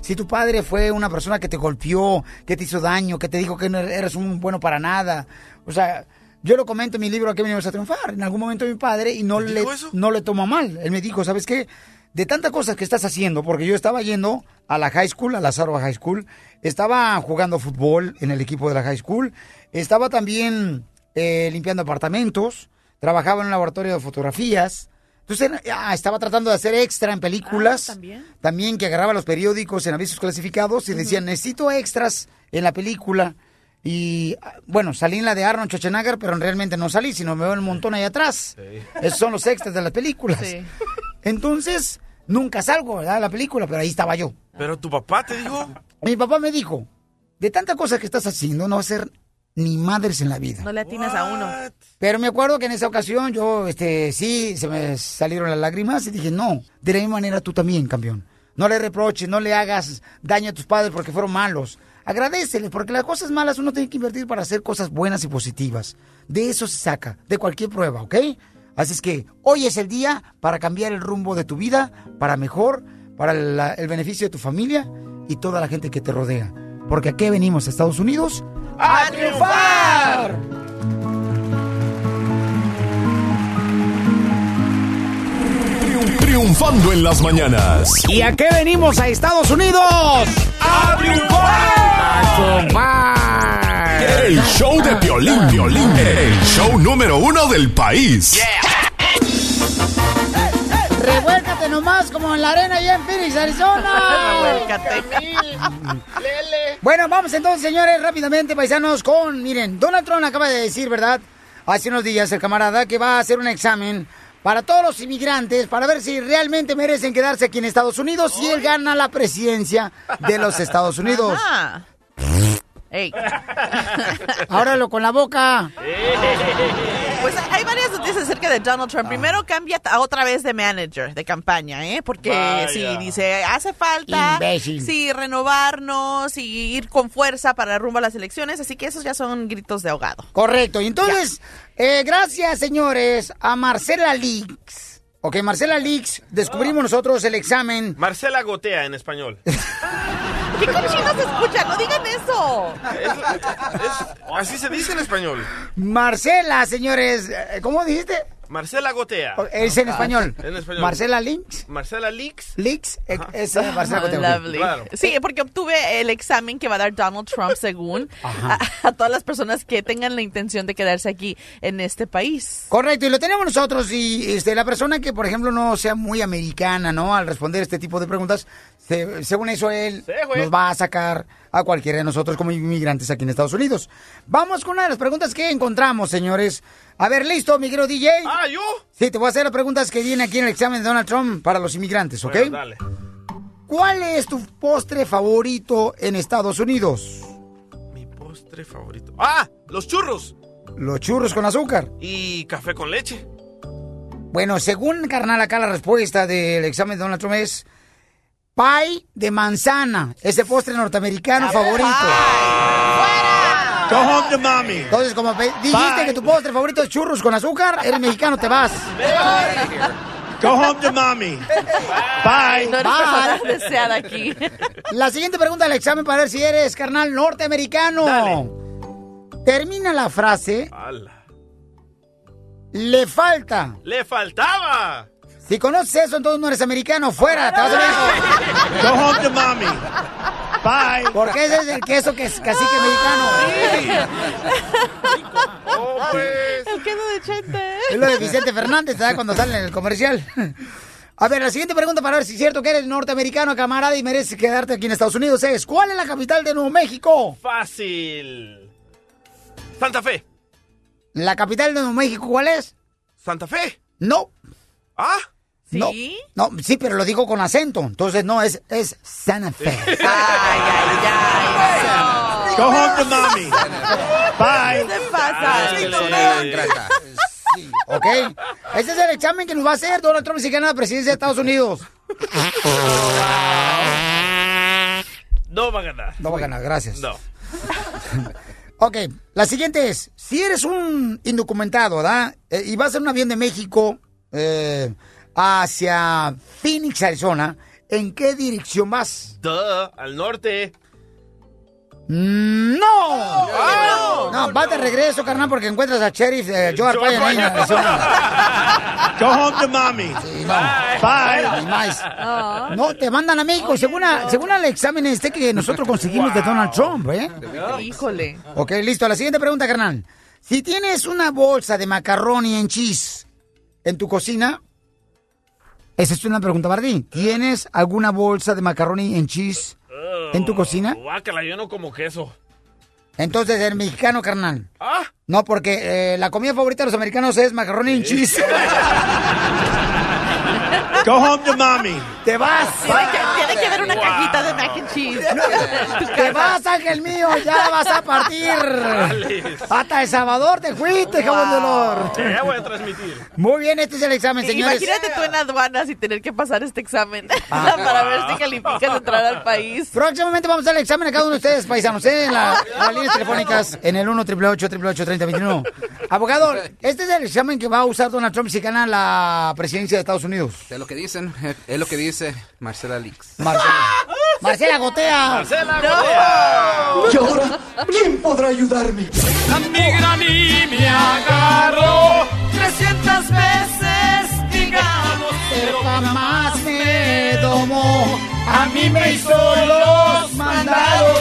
Si tu padre fue una persona que te golpeó, que te hizo daño, que te dijo que no eres un bueno para nada, o sea, yo lo comento en mi libro que venimos a triunfar. En algún momento mi padre y no le, no le toma mal. Él me dijo, ¿sabes qué? De tantas cosas que estás haciendo, porque yo estaba yendo a la high school, a la Sarva High School, estaba jugando fútbol en el equipo de la high school, estaba también eh, limpiando apartamentos, trabajaba en un laboratorio de fotografías. Entonces ah, estaba tratando de hacer extra en películas. también. También que agarraba los periódicos en avisos clasificados y decían, necesito extras en la película. Y ah, bueno, salí en la de Arnold Schwarzenegger, pero realmente no salí, sino me veo un montón ahí atrás. Esos son los extras de las películas. Entonces, nunca salgo, ¿verdad? De la película, pero ahí estaba yo. Pero tu papá te dijo. Mi papá me dijo, de tantas cosas que estás haciendo, no va a ser ni madres en la vida. No le atinas a uno. Pero me acuerdo que en esa ocasión yo, este, sí, se me salieron las lágrimas y dije, no, de la misma manera tú también, campeón. No le reproches, no le hagas daño a tus padres porque fueron malos. Agradeceles, porque las cosas malas uno tiene que invertir para hacer cosas buenas y positivas. De eso se saca, de cualquier prueba, ¿ok? Así es que hoy es el día para cambiar el rumbo de tu vida, para mejor, para la- el beneficio de tu familia y toda la gente que te rodea. Porque aquí venimos a Estados Unidos a triunfar. Triun- Triunfando en las mañanas. ¿Y a qué venimos a Estados Unidos? ¡A triunfar! El show de violín, violín. El show número uno del país. Revuélcate nomás como en la arena allá en Phoenix, Arizona. Revuélcate. Bueno, vamos entonces, señores, rápidamente, paisanos, con, miren, Donald Trump acaba de decir, ¿verdad? Hace unos días el camarada que va a hacer un examen para todos los inmigrantes para ver si realmente merecen quedarse aquí en Estados Unidos si él gana la presidencia de los Estados Unidos. Ajá. Ey. Áralo con la boca. Pues hay varias noticias acerca de Donald Trump. Primero cambia a otra vez de manager de campaña, ¿eh? Porque Vaya. sí, dice, hace falta Imbécil. sí, renovarnos y ir con fuerza para rumbo a las elecciones. Así que esos ya son gritos de ahogado. Correcto. Y entonces, eh, gracias, señores, a Marcela Leaks. Ok, Marcela Leaks, descubrimos nosotros el examen. Marcela Gotea en español. ¿Qué cochinos se escucha? No digan eso. Es- así se dice en español. Marcela, señores, eh, ¿cómo dijiste? Marcela Gotea. Es en español. En español. Marcela Lynch. Marcela Leaks. Leaks. eh, Es eh, Marcela Gotea. Lovely. Claro. Sí, porque obtuve el examen que va a dar Donald Trump según a, a todas las personas que tengan la intención de quedarse aquí en este país. Correcto, y lo tenemos nosotros. Y este, la persona que, por ejemplo, no sea muy americana, ¿no? Al responder este tipo de preguntas, se- según eso, él Sí, nos va a sacar a cualquiera de nosotros como inmigrantes aquí en Estados Unidos. Vamos con una de las preguntas que encontramos, señores. A ver, listo, mi querido DJ. Ah, ¿yo? Sí, te voy a hacer las preguntas que vienen aquí en el examen de Donald Trump para los inmigrantes, ¿ok? Bueno, dale. ¿Cuál es tu postre favorito en Estados Unidos? Mi postre favorito. ¡Ah! Los churros. Los churros con azúcar. Y café con leche. Bueno, según carnal acá la respuesta del examen de Donald Trump es pie de manzana, ese postre norteamericano favorito. Go home to mommy. Entonces, como dijiste que tu postre favorito es churros con azúcar, eres mexicano, te vas. Go home to mommy. Bye. No eres Bye. persona deseada aquí. La siguiente pregunta del examen para ver si eres carnal norteamericano. Dale. Termina la frase, ¡Hala! le falta. ¡Le faltaba! Si conoces eso, entonces no eres americano, fuera, te vas a México. Go home to mommy. Bye. Porque ese es el queso que es cacique mexicano. ¡Oh, pues! El quedo de chente. Es lo de Vicente Fernández, ¿sabes? Cuando sale en el comercial. A ver, la siguiente pregunta para ver si es cierto que eres norteamericano, camarada, y mereces quedarte aquí en Estados Unidos es, ¿cuál es la capital de Nuevo México? Fácil. Santa Fe. ¿La capital de Nuevo México cuál es? Santa Fe. No. ¿Ah? No, ¿Sí? no, sí, pero lo digo con acento. Entonces, no, es, es Santa Fe. Ay, ay, ay. Go home to mommy. Bye. ¿Qué pasa? Sí, ¿Ok? Este es el examen que nos va a hacer Donald Trump si gana la presidencia de Estados Unidos. No va a ganar. No va a ganar, gracias. No. Ok, la siguiente es, si eres un indocumentado, ¿verdad? Eh, y vas en un avión de México eh, hacia Phoenix, Arizona, ¿en qué dirección vas? Duh, al norte. Mm, ¡No! No, vas de regreso, carnal, porque encuentras a Sheriff eh, Joe Arpaio ahí en Arizona. Go home to mommy. Sí, no. Bye. Ni más. No, te mandan a México, según, a- según el examen este que nosotros conseguimos de Donald Trump, ¿eh? Híjole. Ok, listo. La siguiente pregunta, carnal. Si tienes una bolsa de macarroni en cheese en tu cocina, esa es una pregunta para ti. ¿Tienes alguna bolsa de macarroni en cheese en tu cocina? Guácala, yo no como queso. Entonces, eres mexicano, carnal. ¿Ah? No, porque eh, la comida favorita de los americanos es macarroni en cheese. Go home to mommy. ¡Te vas! Tiene que haber una cajita de mac and cheese. ¡Te vas, ángel mío! ¡Ya vas a partir! ¡Hasta El Salvador te fuiste, jabón de olor! Sí, ya voy a transmitir. Muy bien, este es el examen, señores. Imagínate tú en aduanas y tener que pasar este examen para ver si calificas entrar al país. Próximamente vamos a hacer el examen a cada uno de ustedes, paisanos, ¿eh? en, la- en las líneas telefónicas en el 1 888 3021 Abogado, este es el examen que va a usar Donald Trump si gana la presidencia de Estados Unidos. Es lo que dicen, es lo que dice Marcela Leaks. Marcela, Marcela Gotea. Marcela Gotea. ¿Y ahora quién podrá ayudarme? La migra a mí me agarró 300 veces, digamos, Pero jamás me domó. A mí me hizo los mandados.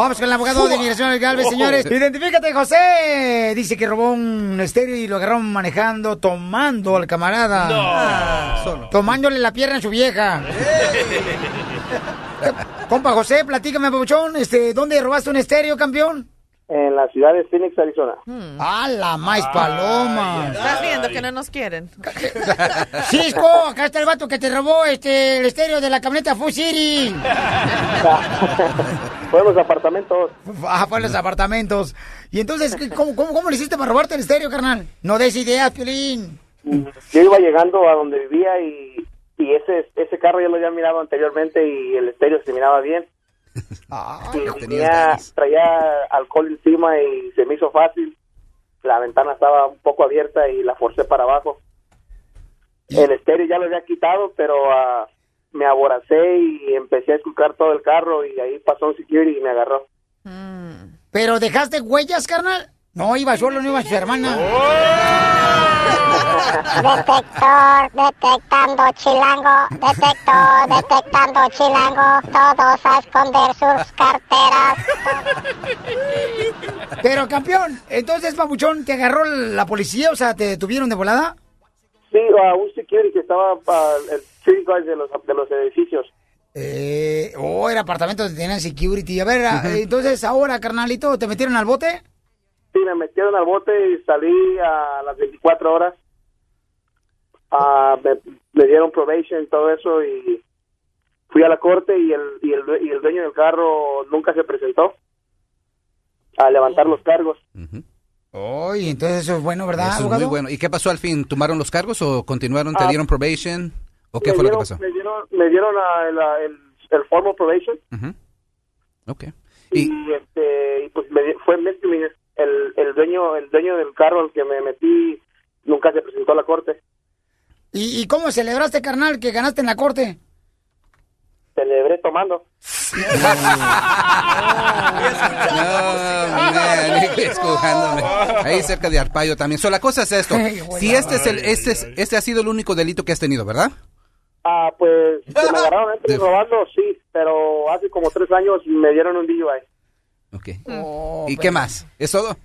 Vamos con el abogado de inmigración Galvez, señores. Identifícate, José. Dice que robó un estéreo y lo agarraron manejando, tomando al camarada. No. Tomándole la pierna a su vieja. Compa José, platícame, papuchón. Este, ¿Dónde robaste un estéreo, campeón? En la ciudad de Phoenix, Arizona. ¡A la más paloma! Estás viendo que no nos quieren. Cisco, acá está el vato que te robó este, el estéreo de la camioneta Food City. Fue los apartamentos. Ah, fue los apartamentos. Y entonces, ¿qué- ¿cómo, cómo, cómo le hiciste para robarte el estéreo, carnal? No des ideas, Piolín. Yo iba llegando a donde vivía y, y ese ese carro ya lo había mirado anteriormente y el estéreo se miraba bien. Tenía, ganas. traía alcohol encima y se me hizo fácil. La ventana estaba un poco abierta y la forcé para abajo. El estéreo ya lo había quitado, pero ah, me aboracé y empecé a escuchar todo el carro y ahí pasó un security y me agarró. ¿Pero dejaste huellas, carnal? No, iba solo, no iba su hermana. Detector, detectando chilango, detector, detectando chilango, todos a esconder sus carteras. Pero campeón, entonces, papuchón, ¿te agarró la policía? O sea, ¿te detuvieron de volada? Sí, a un security que estaba ah, el guard de los, de los edificios. Eh, oh, era apartamento donde tenían security. A ver, ah, entonces ahora, carnalito, ¿te metieron al bote? Sí, me metieron al bote y salí a las 24 horas. Ah, me, me dieron probation y todo eso y fui a la corte y el, y, el, y el dueño del carro nunca se presentó a levantar los cargos. Oye, entonces eso es bueno, ¿verdad, Eso es abogado? muy bueno. ¿Y qué pasó al fin? ¿Tomaron los cargos o continuaron? ¿Te Ah. dieron probation? ¿O qué fue lo que pasó? Me dieron, me dieron a- el, a- el, el formal probation Ujú. Ok. y, este y pues me di- fue misdemeanor. El, el dueño el dueño del carro al que me metí nunca se presentó a la corte. ¿Y, y cómo celebraste, carnal, que ganaste en la corte? Celebré tomando. Ahí cerca de Arpaio también. So, la cosa es esto. Si este es el, este, es- este ha sido el único delito que has tenido, ¿verdad? Ah, pues que me agarraron antes robando, sí, pero hace como tres años me dieron un DUI. Ok. ¿Y qué más? ¿Es todo?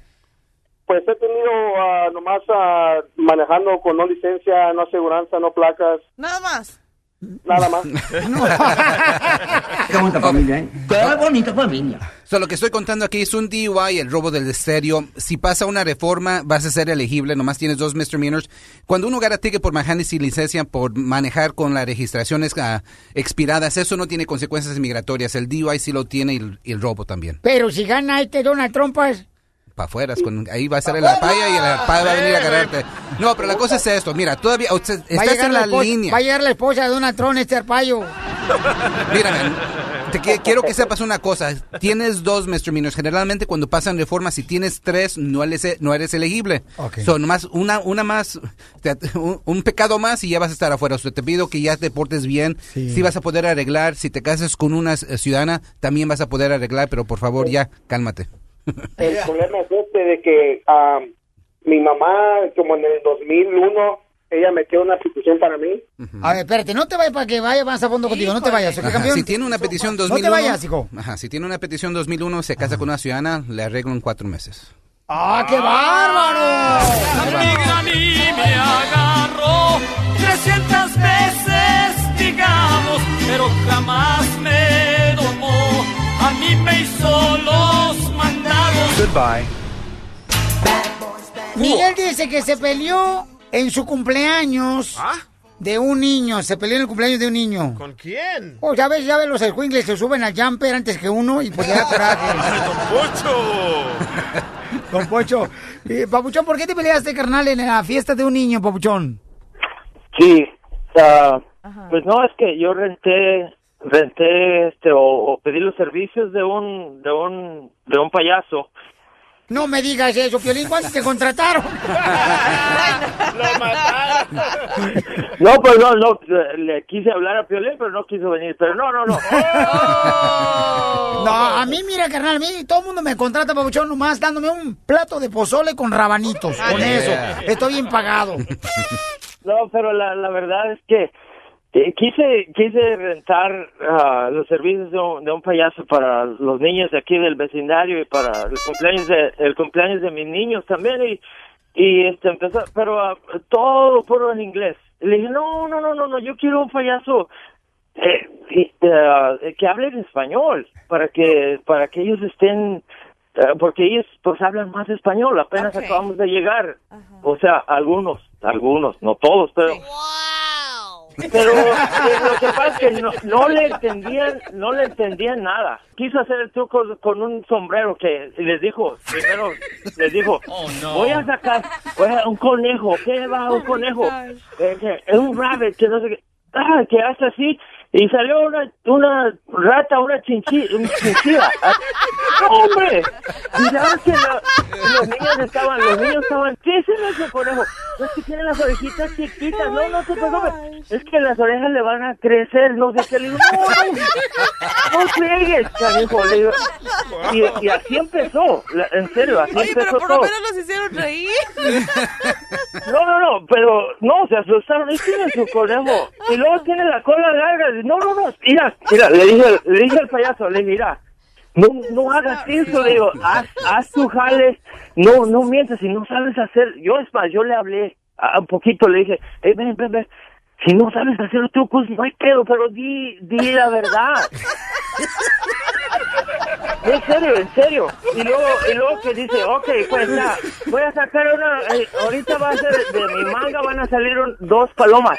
Pues he tenido ah, nomás ah, manejando con no licencia, no aseguranza, no placas, Nada más. Nada más. Qué bonita familia, ¿eh? Qué bonita familia. So, lo que estoy contando aquí es un DUI, el robo del estéreo. Si pasa una reforma, vas a ser elegible. Nomás tienes dos misdemeanors. Cuando uno gana ticket por manejar sin licencia, por manejar con las registraciones ah, expiradas, eso no tiene consecuencias migratorias. El DUI sí lo tiene y el, y el robo también. Pero si gana este Donald Trump, pues... Para afuera, ahí va a estar el arpaya y el arpaya va a venir a agarrarte. No, pero la cosa es esto. Mira, todavía usted, estás en la línea. va a llegar la esposa de Donald Trump, este arpayo. Mira, man, te qui- quiero que sepas una cosa. Tienes dos misdemeanors. Generalmente cuando pasan reformas, si tienes tres, no eres, no eres elegible. Son nomás una, una más, te- un, un pecado más y ya vas a estar afuera. O sea, te pido que ya te portes bien. Si vas a poder arreglar. Si te casas con una eh, ciudadana, también vas a poder arreglar. Pero por favor, ya, cálmate. El problema es este de que ah, mi mamá, como en el 2001, ella metió una petición para mí. A ver, espérate, no te vayas para que vaya más a fondo contigo, no te vayas, ¿ok, Ajá, campeón? si tiene una petición No 2001, te vayas, hijo. Ajá, si tiene una petición 2001, se casa con una ciudadana, le arreglo en cuatro meses. ¡Ah, qué bárbaro! Y me agarró 300 veces, digamos, pero jamás me domó. A mí me hizo mandados. Goodbye. Miguel dice que se peleó en su cumpleaños de un niño. Se peleó en el cumpleaños de un niño. ¿Con quién? Oh, ya ves, ya ves, los escuincles se suben al jumper antes que uno y pues ya coraje. ¡Don Pocho! Don Pocho. Eh, Papuchón, ¿por qué te peleaste, carnal, en la fiesta de un niño, Papuchón? Sí, ah, pues no, es que yo renté, renté, este, o, o pedí los servicios de un, de un, de un payaso. No me digas eso, Piolín, ¿cuántos te contrataron? Lo mataron. No, pues no, no, le quise hablar a Piolín, pero no quiso venir, pero no, no, no. No, a mí, mira, carnal, a mí todo el mundo me contrata, Papuchón, nomás dándome un plato de pozole con rabanitos. Con Yeah. eso, estoy bien pagado. No, pero la, la verdad es que quise quise rentar ah, los servicios de un, de un payaso para los niños de aquí del vecindario y para el cumpleaños de el cumpleaños de mis niños también y y este empezó pero ah, todo puro en inglés. Y le dije no no no no no yo quiero un payaso eh, y, ah, que hable en español para que para que ellos estén eh, porque ellos pues hablan más español apenas acabamos de llegar. O sea algunos algunos no todos pero pero eh, lo que pasa es que no, no le entendían no le entendían nada. Quiso hacer el truco con un sombrero que les dijo primero les dijo voy a sacar voy a- un conejo qué va un conejo Eh, que- es un rabbit que no sé qué ah, que hace así y salió una una rata una chinchilla chinchilla ¡Hombre! Mira que lo- los niños estaban, los niños estaban, ¿qué es ese conejo? No es que tiene las orejitas chiquitas, no, no te preocupes. Es que las orejas le van a crecer, no sé qué. Le digo, no, no, pliegues, canijo. Le digo, y, y así empezó, la- en serio, así Oye, empezó pero por lo todo. menos los hicieron reír. No, no, no, pero no, se asustaron. Es tiene su conejo. Y luego tiene la cola larga. No, no, no. Mira, mira, le dije, le dije al payaso, le dije, mira, no, no hagas eso, le digo, haz, haz tu jales, no, no mientas, si no sabes hacer, yo es más, yo le hablé a, un poquito, le dije, hey, ven, ven, ven, si no sabes hacer los trucos, no hay pedo, pero di, di la verdad. En serio, en serio. Y luego, y luego que dice, ok, pues ya, voy a sacar una, eh, ahorita va a ser, de mi manga van a salir un- dos palomas.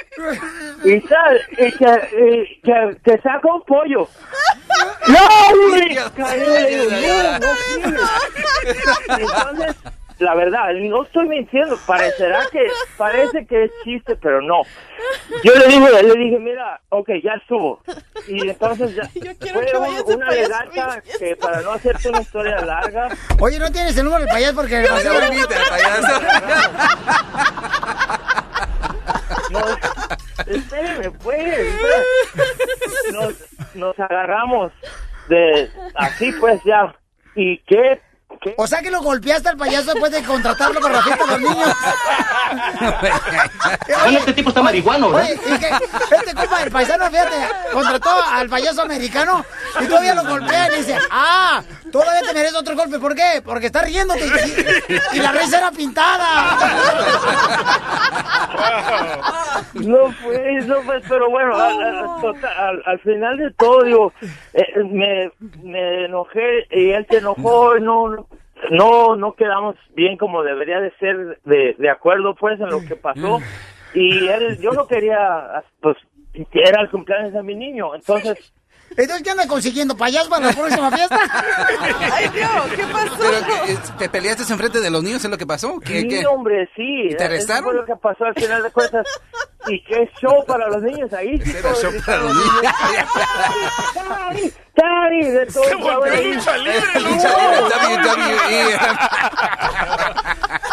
Y tal, y que, y que, que saca un pollo. ¡No, hombre! Le digo, no, no sirve. Entonces, la verdad, no estoy mintiendo, parecerá que, parece que es chiste, pero no. Yo le dije, le dije, mira, ok, ya estuvo. Y entonces ya, fue un- una legata que para no hacerte una historia larga, Oye, ¿no tienes el número del payaso? Porque... No, ahorita, el payaso. No, espéreme, pues. pues. Nos, nos agarramos de así, pues ya. ¿Y qué? O sea que lo golpeaste al payaso después de contratarlo para la fiesta de los niños. Oye, este tipo está marihuano, ¿verdad? Oye, y que este compa del paisano, fíjate, contrató al payaso americano y todavía lo golpea y dice, ah, todavía te mereces otro golpe. ¿Por qué? Porque está riéndote y, y la risa era pintada. No pues, no pues, pero bueno, al, al- total- al- al final de todo, digo, eh, me, me enojé y él se enojó, y no, no- no, no quedamos bien como debería de ser de, de acuerdo pues en lo que pasó. Y él, yo no quería, pues, que era el cumpleaños de mi niño, entonces Entonces, ¿qué anda consiguiendo? ¿Payaso para la próxima fiesta? Ay, Dios, ¿qué pasó? Pero, eh, ¿Te peleaste enfrente de los niños? ¿Es lo que pasó? ¿Qué, Sí, qué? hombre, sí. ¿Y te Eso arrestaron? fue lo que pasó al final de cuentas. Y qué show para los niños ahí. sí, Era show para los gritaban, ¡Tari! ¡Tari! De todo Se volvió lucha libre, lucha libre, WWE.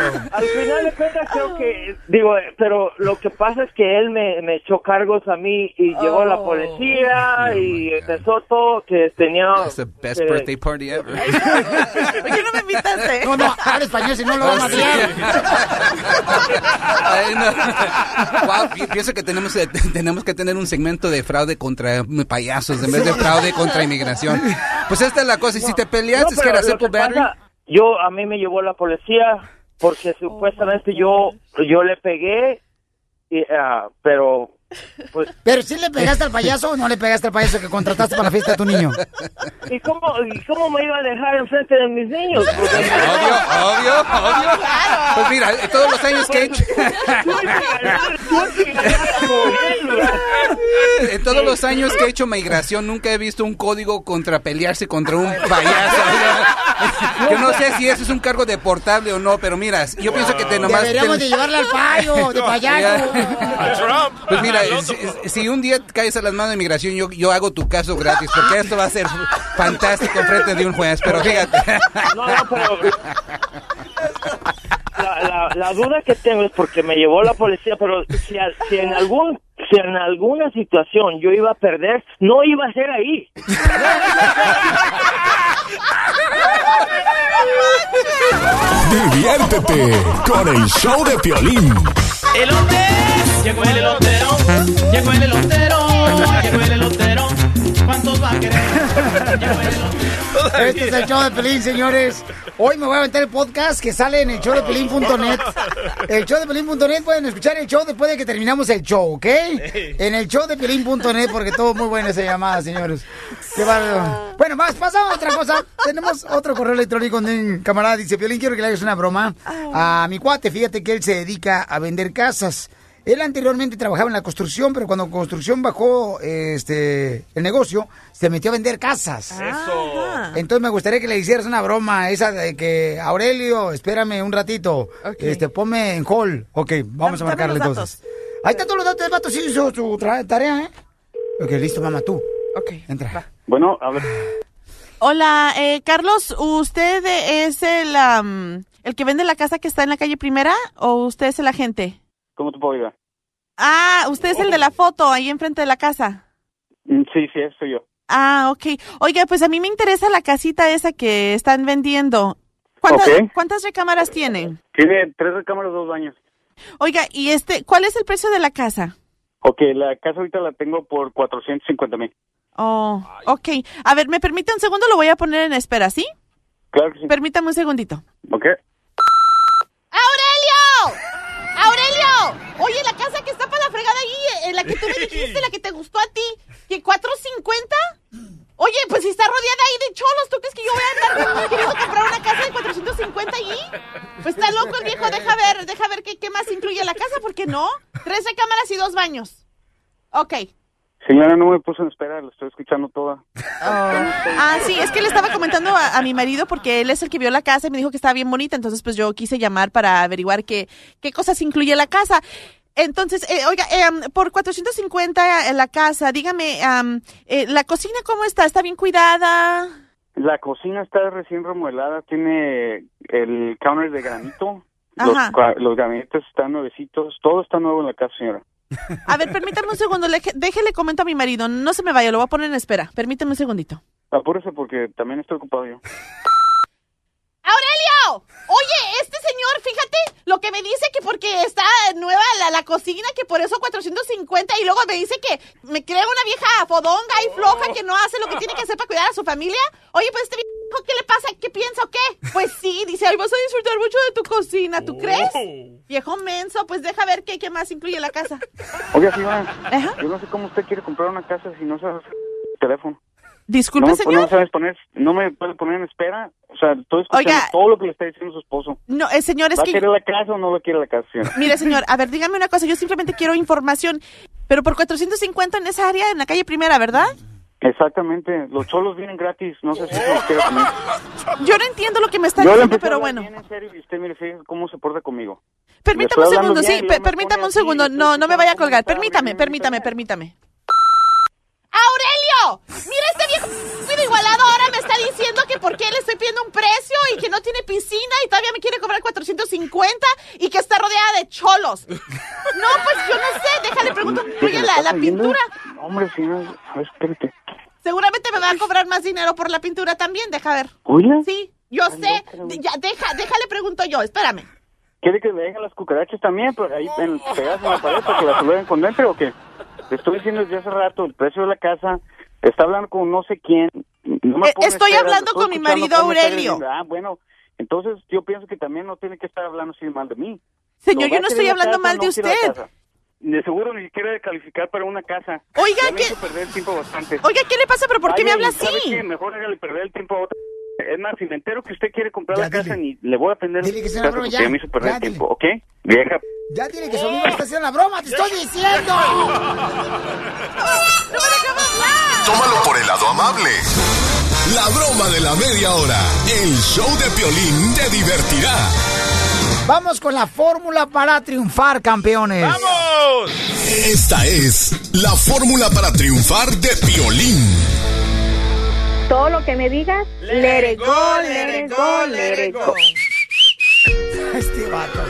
Al final de cuentas creo que, digo, pero lo que pasa es que él me, me echó cargos a mí y llegó la policía y empezó todo que tenía... That's the best birthday party ever. ¿Por qué no me invitaste? No, no, habla español, si no lo vamos a. Ay, no. Wow, pi- pienso que tenemos, eh, tenemos que tener un segmento de fraude contra payasos en vez de fraude contra inmigración. Pues esta es la cosa, y si te peleas No, es que simple que battery. pasa, yo a mí me llevó la policía porque supuestamente yo yo le pegué y, ah, pero pues Pero si le pegaste al payaso o no le pegaste al payaso que contrataste para la fiesta de tu niño. y cómo y cómo me iba a dejar enfrente de mis niños Pues, Obvio, obvio, obvio. Pues mira, todos los años que he hecho... En todos los años que he hecho migración nunca he visto un código contra pelearse contra un payaso. Yo no sé si eso es un cargo deportable o no, pero mira, yo pienso que te nomás... Deberíamos te- de llevarle al payo, de payaso. Pues mira, si, si un día caes a las manos de inmigración, yo, yo hago tu caso gratis, porque esto va a ser fantástico frente de un juez, pero fíjate. No, no, pero la, la, la duda que tengo es porque me llevó la policía, pero si, a- si en algún si en alguna situación yo iba a perder, no iba a ser ahí. Diviértete con el show de Piolín. Elote, llegó el elotero, llegó el elotero, llegó el elotero. ¿Cuántos va a querer? Este es el show de Pelín, señores. Hoy me voy a aventar el podcast que sale en el show de Pelín.net. El show de Pelín.net pueden escuchar el show después de que terminamos el show, ¿ok? En el show de Pelín.net porque todo muy buena esa llamada, señores. Qué bárbaro. Bueno, más, pasamos a otra cosa. Tenemos otro correo electrónico de un camarada. Dice, Piolín, quiero que le hagas una broma a mi cuate. Fíjate que él se dedica a vender casas. Él anteriormente trabajaba en la construcción, pero cuando construcción bajó este el negocio, se metió a vender casas. Entonces me gustaría que le hicieras una broma, esa de que Aurelio, espérame un ratito, este ponme en hall. Ok, vamos a marcarle entonces. Ahí está todos los datos del vato, sí hizo su tarea, ¿eh? Ok, listo, mamá, tú. Ok. Entra. Bueno, a ver. Hola, eh, Carlos, ¿usted es el, el que vende la casa que está en la calle Primera o usted es el agente? ¿Cómo te puedo ayudar? Ah, usted es el de la foto ahí enfrente de la casa. Mm, Sí, sí, soy yo. Ah, ok. Oiga, pues a mí me interesa la casita esa que están vendiendo. ¿Cuántas, Ok. ¿cuántas recámaras tienen? Tiene tres recámaras, dos baños. Oiga, y este, ¿cuál es el precio de la casa? Ok, la casa ahorita la tengo por 450 mil. Oh, ok. A ver, ¿me permite un segundo? Lo voy a poner en espera, ¿sí? Claro que sí. Permítame un segundito. Ok. ¡Aurelio! ¡Aurelio! Oye, la casa que está para la fregada ahí, en la que tú me dijiste, la que te gustó a ti, ¿que 450? Oye, pues si está rodeada ahí de cholos, ¿tú crees que yo voy a andar queriendo comprar una casa de 450 allí? Pues está loco el viejo, deja ver, deja ver qué, qué más incluye la casa, ¿por qué no? Tres recámaras y dos baños. Ok. Señora, no me puso en espera, la estoy escuchando toda. Ah, sí, es que le estaba comentando a, a mi marido porque él es el que vio la casa y me dijo que estaba bien bonita, entonces pues yo quise llamar para averiguar qué, qué cosas incluye la casa. Entonces, eh, oiga, em, por 450 en la casa, dígame, am, eh, ¿la cocina cómo está? ¿Está bien cuidada? La cocina está recién remodelada, tiene el counter de granito. Los, Ajá. los gabinetes están nuevecitos, todo está nuevo en la casa, señora. A ver, permítame un segundo, le- déjele comento a mi marido, no se me vaya, lo voy a poner en espera, permítame un segundito. Apúrese porque también estoy ocupado yo. ¡Aurelio! Oye, este señor, fíjate, lo que me dice que porque está nueva la, la cocina, que por eso 450, y luego me dice que me crea una vieja fodonga y floja que no hace lo que tiene que hacer para cuidar a su familia. Oye, pues este ¿qué le pasa? ¿Qué piensa o qué? Pues sí, dice, ay, vas a disfrutar mucho de tu cocina, ¿tú crees? Viejo menso, pues deja ver qué, qué más incluye la casa. Oiga, señora, yo no sé cómo usted quiere comprar una casa si no sabe teléfono. Disculpe, no, me- señor. No, sabes poner, no me puede poner en espera. O sea, estoy escuchando Oiga. todo lo que le está diciendo su esposo. No, eh, señor, es ¿Va que... a querer la casa o no va a querer la casa, señora? Mire, señor, a ver, dígame una cosa, yo simplemente quiero información, pero por 450 en esa área, en la calle Primera, ¿verdad? Exactamente, los cholos vienen gratis, no sé si se. Yo no entiendo lo que me está Yo diciendo, pero bueno. en serio y usted mire fíjese cómo se porta conmigo. Permítame un segundo, bien sí, permítame un segundo. No, no me vaya a colgar. Permítame, permítame, permítame. ¡Aurelio! Mira este viejo estúpido igualado ahora me está diciendo que por qué le estoy pidiendo un precio y que no tiene piscina y todavía me quiere cobrar 450 y que está rodeada de cholos. No, pues yo no sé, déjale pregunto, ¿Qué, oye, le la, la pintura. Hombre, ver, espérate. Seguramente me va a cobrar más dinero por la pintura también, deja ver. ¿Oye? Sí, yo sé. Ya, deja, déjale pregunto yo, espérame. ¿Quiere que le dejen las cucarachas también, pero ahí en, pegadas en la pared para que las suelten con dentro o qué? Estoy diciendo desde hace rato el precio de la casa, está hablando con no sé quién. No me Eh, estoy espera, hablando estoy con mi marido Aurelio. Ah, bueno, entonces yo pienso que también no tiene que estar hablando así mal de mí. Señor, ¿No yo no estoy la hablando casa mal de no usted. De seguro ni siquiera de calificar para una casa. Oiga, Ya le ¿qué- hizo perder el tiempo bastante. Oiga, ¿qué le pasa? ¿Pero por qué me habla y ¿sabe así? qué? Mejor hágale perder el tiempo a otra. Es más, si me entero que usted quiere comprar la casa, ni le voy a atender Dile que una broma, ya. ya me hizo perder Ya, el dile. tiempo, ¿ok? Vieja. Ya tiene que su amigo está haciendo la broma, te estoy diciendo. Tómalo por el lado amable. La broma de la media hora. El show de Piolín te divertirá. Vamos con la fórmula para triunfar, campeones. ¡Vamos! Esta es la fórmula para triunfar de Piolín. Todo lo que me digas, it go, let it go, go. Este vato.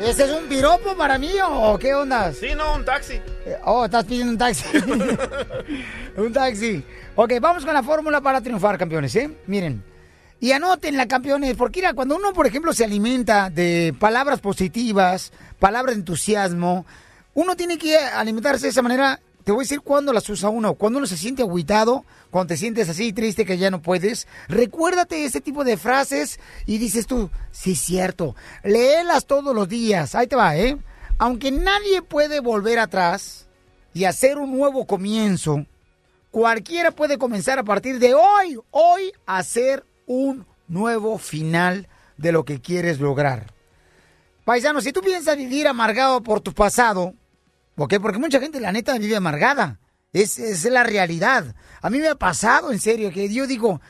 ¿Ese es un piropo para mí o qué onda? Sí, no, un taxi. Eh, Oh, estás pidiendo un taxi. un taxi. Ok, vamos con la fórmula para triunfar, campeones, ¿eh? Miren. Y anótenla, campeones, porque mira, cuando uno, por ejemplo, se alimenta de palabras positivas, palabras de entusiasmo, uno tiene que alimentarse de esa manera. Te voy a decir cuándo las usa uno. Cuando uno se siente agüitado, cuando te sientes así triste que ya no puedes, recuérdate ese tipo de frases y dices tú, sí, es cierto, léelas todos los días. Ahí te va, ¿eh? Aunque nadie puede volver atrás y hacer un nuevo comienzo, cualquiera puede comenzar a partir de hoy, hoy, a hacer un nuevo final de lo que quieres lograr. Paisano, si tú piensas vivir amargado por tu pasado, ¿ok? Porque mucha gente, la neta, vive amargada. Es, es la realidad. A mí me ha pasado, en serio, que yo digo,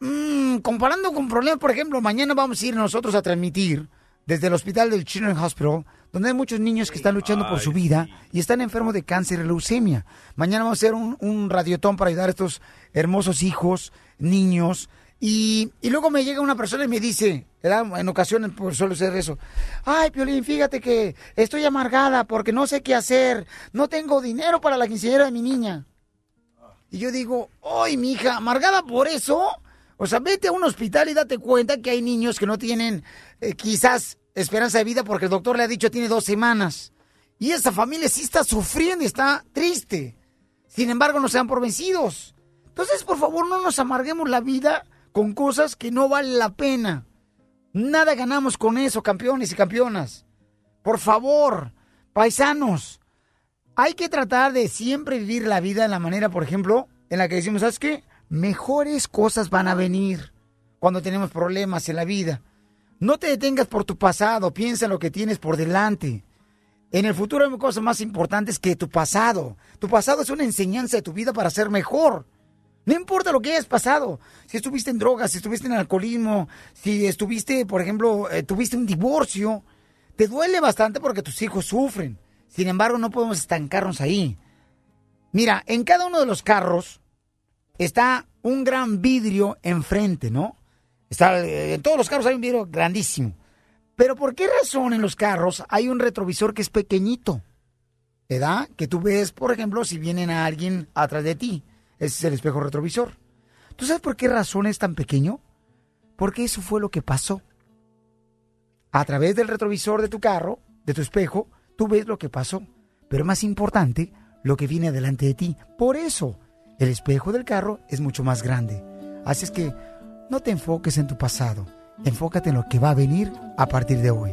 mm, comparando con problemas, por ejemplo, mañana vamos a ir nosotros a transmitir desde el hospital del Children's Hospital, donde hay muchos niños que están luchando por su vida y están enfermos de cáncer y leucemia. Mañana vamos a hacer un, un radiotón para ayudar a estos hermosos hijos, niños. Y, y luego me llega una persona y me dice, en ocasiones por suelo ser eso, ay, Piolín, fíjate que estoy amargada porque no sé qué hacer, no tengo dinero para la quinceañera de mi niña. Y yo digo, ¡ay, mi hija, amargada por eso! O sea, vete a un hospital y date cuenta que hay niños que no tienen eh, quizás esperanza de vida porque el doctor le ha dicho tiene dos semanas. Y esa familia sí está sufriendo y está triste. Sin embargo, no se dan por vencidos. Entonces, por favor, no nos amarguemos la vida con cosas que no valen la pena. Nada ganamos con eso, campeones y campeonas. Por favor, paisanos, hay que tratar de siempre vivir la vida en la manera, por ejemplo, en la que decimos, ¿sabes qué? Mejores cosas van a venir cuando tenemos problemas en la vida. No te detengas por tu pasado, piensa en lo que tienes por delante. En el futuro hay cosas más importantes que tu pasado. Tu pasado es una enseñanza de tu vida para ser mejor. No importa lo que hayas pasado. Si estuviste en drogas, si estuviste en alcoholismo, si estuviste, por ejemplo, eh, tuviste un divorcio, te duele bastante porque tus hijos sufren. Sin embargo, no podemos estancarnos ahí. Mira, en cada uno de los carros está un gran vidrio enfrente, ¿no? Está, eh, en todos los carros hay un vidrio grandísimo. Pero ¿por qué razón en los carros hay un retrovisor que es pequeñito? ¿Verdad? Que tú ves, por ejemplo, si vienen a alguien atrás de ti. Ese es el espejo retrovisor. ¿Tú sabes por qué razón es tan pequeño? Porque eso fue lo que pasó. A través del retrovisor de tu carro, de tu espejo, tú ves lo que pasó. Pero más importante, lo que viene delante de ti. Por eso, el espejo del carro es mucho más grande. Así es que no te enfoques en tu pasado, enfócate en lo que va a venir a partir de hoy.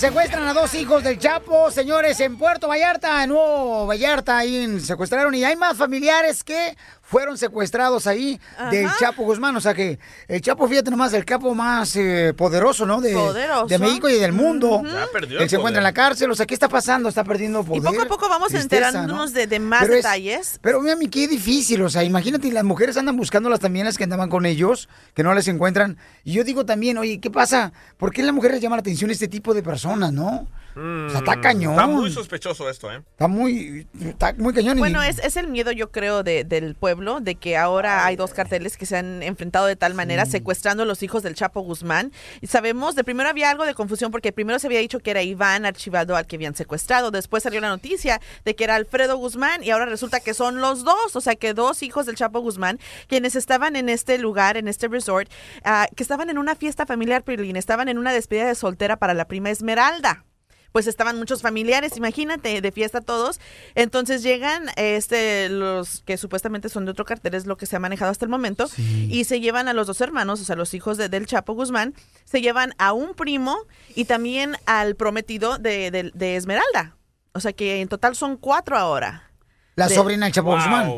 Secuestran a dos hijos del Chapo, señores, en Puerto Vallarta, en Nuevo Vallarta, ahí secuestraron. Y hay más familiares que fueron secuestrados ahí del Chapo Guzmán. O sea que el Chapo, fíjate nomás, el capo más eh, poderoso, ¿no? De, Poderoso. de México y del mundo. Ya perdió Él el se encuentra en la cárcel. O sea, ¿qué está pasando? Está perdiendo poder. Y poco a poco vamos tristeza, enterándonos ¿no? de, de más Pero es- detalles. Pero mira, mi qué difícil, o sea, imagínate, las mujeres andan buscándolas también, las que andaban con ellos, que no les encuentran. Y yo digo también, oye, ¿qué pasa? ¿Por qué las mujeres les llama la atención este tipo de personas, no? O sea, está cañón. Mm, Está muy sospechoso esto, ¿eh? Está muy, está muy cañón. y- Bueno, es, es el miedo, yo creo, de- del pueblo, de que ahora hay dos carteles que se han enfrentado de tal manera, secuestrando a los hijos del Chapo Guzmán. Y sabemos, de primero había algo de confusión, porque primero se había dicho que era Iván Archivado al que habían secuestrado. Después salió la noticia de que era Alfredo Guzmán, y ahora resulta que son los dos, o sea, que dos hijos del Chapo Guzmán, quienes estaban en este lugar, en este resort, ah, que estaban en una fiesta familiar, Pirlín, estaban en una despedida de soltera para la prima Esmeralda pues estaban muchos familiares, imagínate, de fiesta todos. Entonces llegan este los que supuestamente son de otro cartel, es lo que se ha manejado hasta el momento, y se llevan a los dos hermanos, o sea, los hijos de, del Chapo Guzmán, se llevan a un primo y también al prometido de, de- de Esmeralda. O sea que en total son cuatro ahora. La De- sobrina del Chapo Guzmán.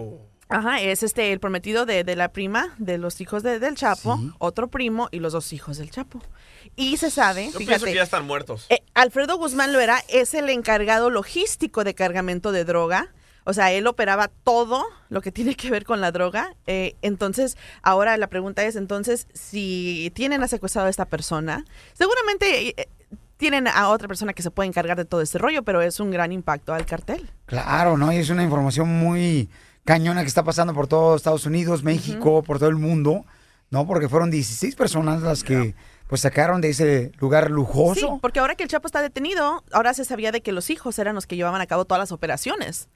Ajá, es este el prometido de, de la prima, de los hijos de- del Chapo, otro primo y los dos hijos del Chapo. Y se sabe, Yo pienso fíjate, que ya están muertos. eh, Alfredo Guzmán Loera es el encargado logístico de cargamento de droga. O sea, él operaba todo lo que tiene que ver con la droga. Eh, entonces, ahora la pregunta es, entonces, si tienen a secuestrado a esta persona, seguramente eh, tienen a otra persona que se puede encargar de todo este rollo, pero es un gran impacto al cartel. Claro, ¿no? Y es una información muy cañona que está pasando por todo Estados Unidos, México, por todo el mundo, ¿no? Porque fueron 16 personas las que pues sacaron de ese lugar lujoso. Sí, porque ahora que el Chapo está detenido, ahora se sabía de que los hijos eran los que llevaban a cabo todas las operaciones.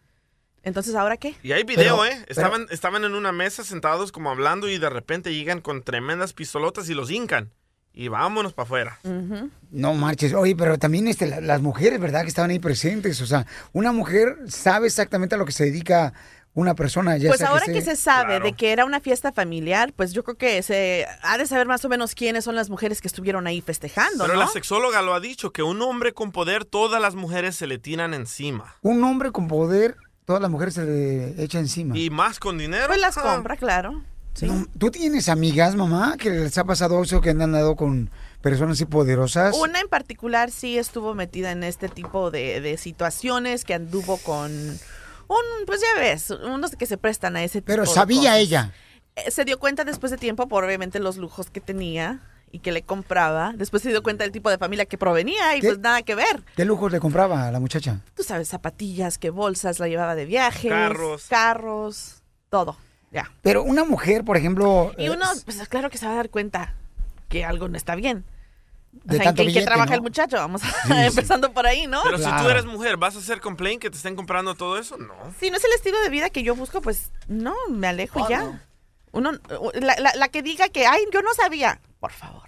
Entonces, ¿ahora qué? Y hay video, Pero- ¿eh? Estaban, estaban en una mesa sentados como hablando y de repente llegan con tremendas pistolotas y los hincan. Y vámonos para afuera. No marches. Oye, pero también este, la- las mujeres, ¿verdad? Que estaban ahí presentes. O sea, una mujer sabe exactamente a lo que se dedica una persona. Ya Pues sea ahora que, se sabe de que era una fiesta familiar, pues yo creo que se ha de saber más o menos quiénes son las mujeres que estuvieron ahí festejando, Pero ¿no? la sexóloga lo ha dicho, que un hombre con poder, todas las mujeres se le tiran encima. Un hombre con poder, todas las mujeres se le echa encima. Y más con dinero. Pues las ah. compra, claro. No, ¿Tú tienes amigas, mamá, que les ha pasado eso, que han andado con personas así poderosas? Una en particular sí estuvo metida en este tipo de, de situaciones, que anduvo con un, pues ya ves, unos que se prestan a ese tipo Pero de sabía cosas. ella. Eh, Se dio cuenta después de tiempo por obviamente los lujos que tenía y que le compraba. Después se dio cuenta del tipo de familia que provenía y ¿Qué? pues nada que ver. ¿Qué lujos le compraba a la muchacha? Tú sabes, zapatillas, que bolsas, la llevaba de viajes. Carros. Carros, todo. Ya. Pero una mujer, por ejemplo... Y eh, uno, pues claro que se va a dar cuenta que algo no está bien. O De sea, ¿en tanto qué, en qué billete, trabaja ¿no? el muchacho? Vamos a- Sí, sí. empezando por ahí, ¿no? Pero si tú eres mujer, ¿vas a hacer complaint que te estén comprando todo eso? No. Si no es el estilo de vida que yo busco, pues no, me alejo Oh, ya. Uno, la, la- la que diga que, ay, yo no sabía, por favor.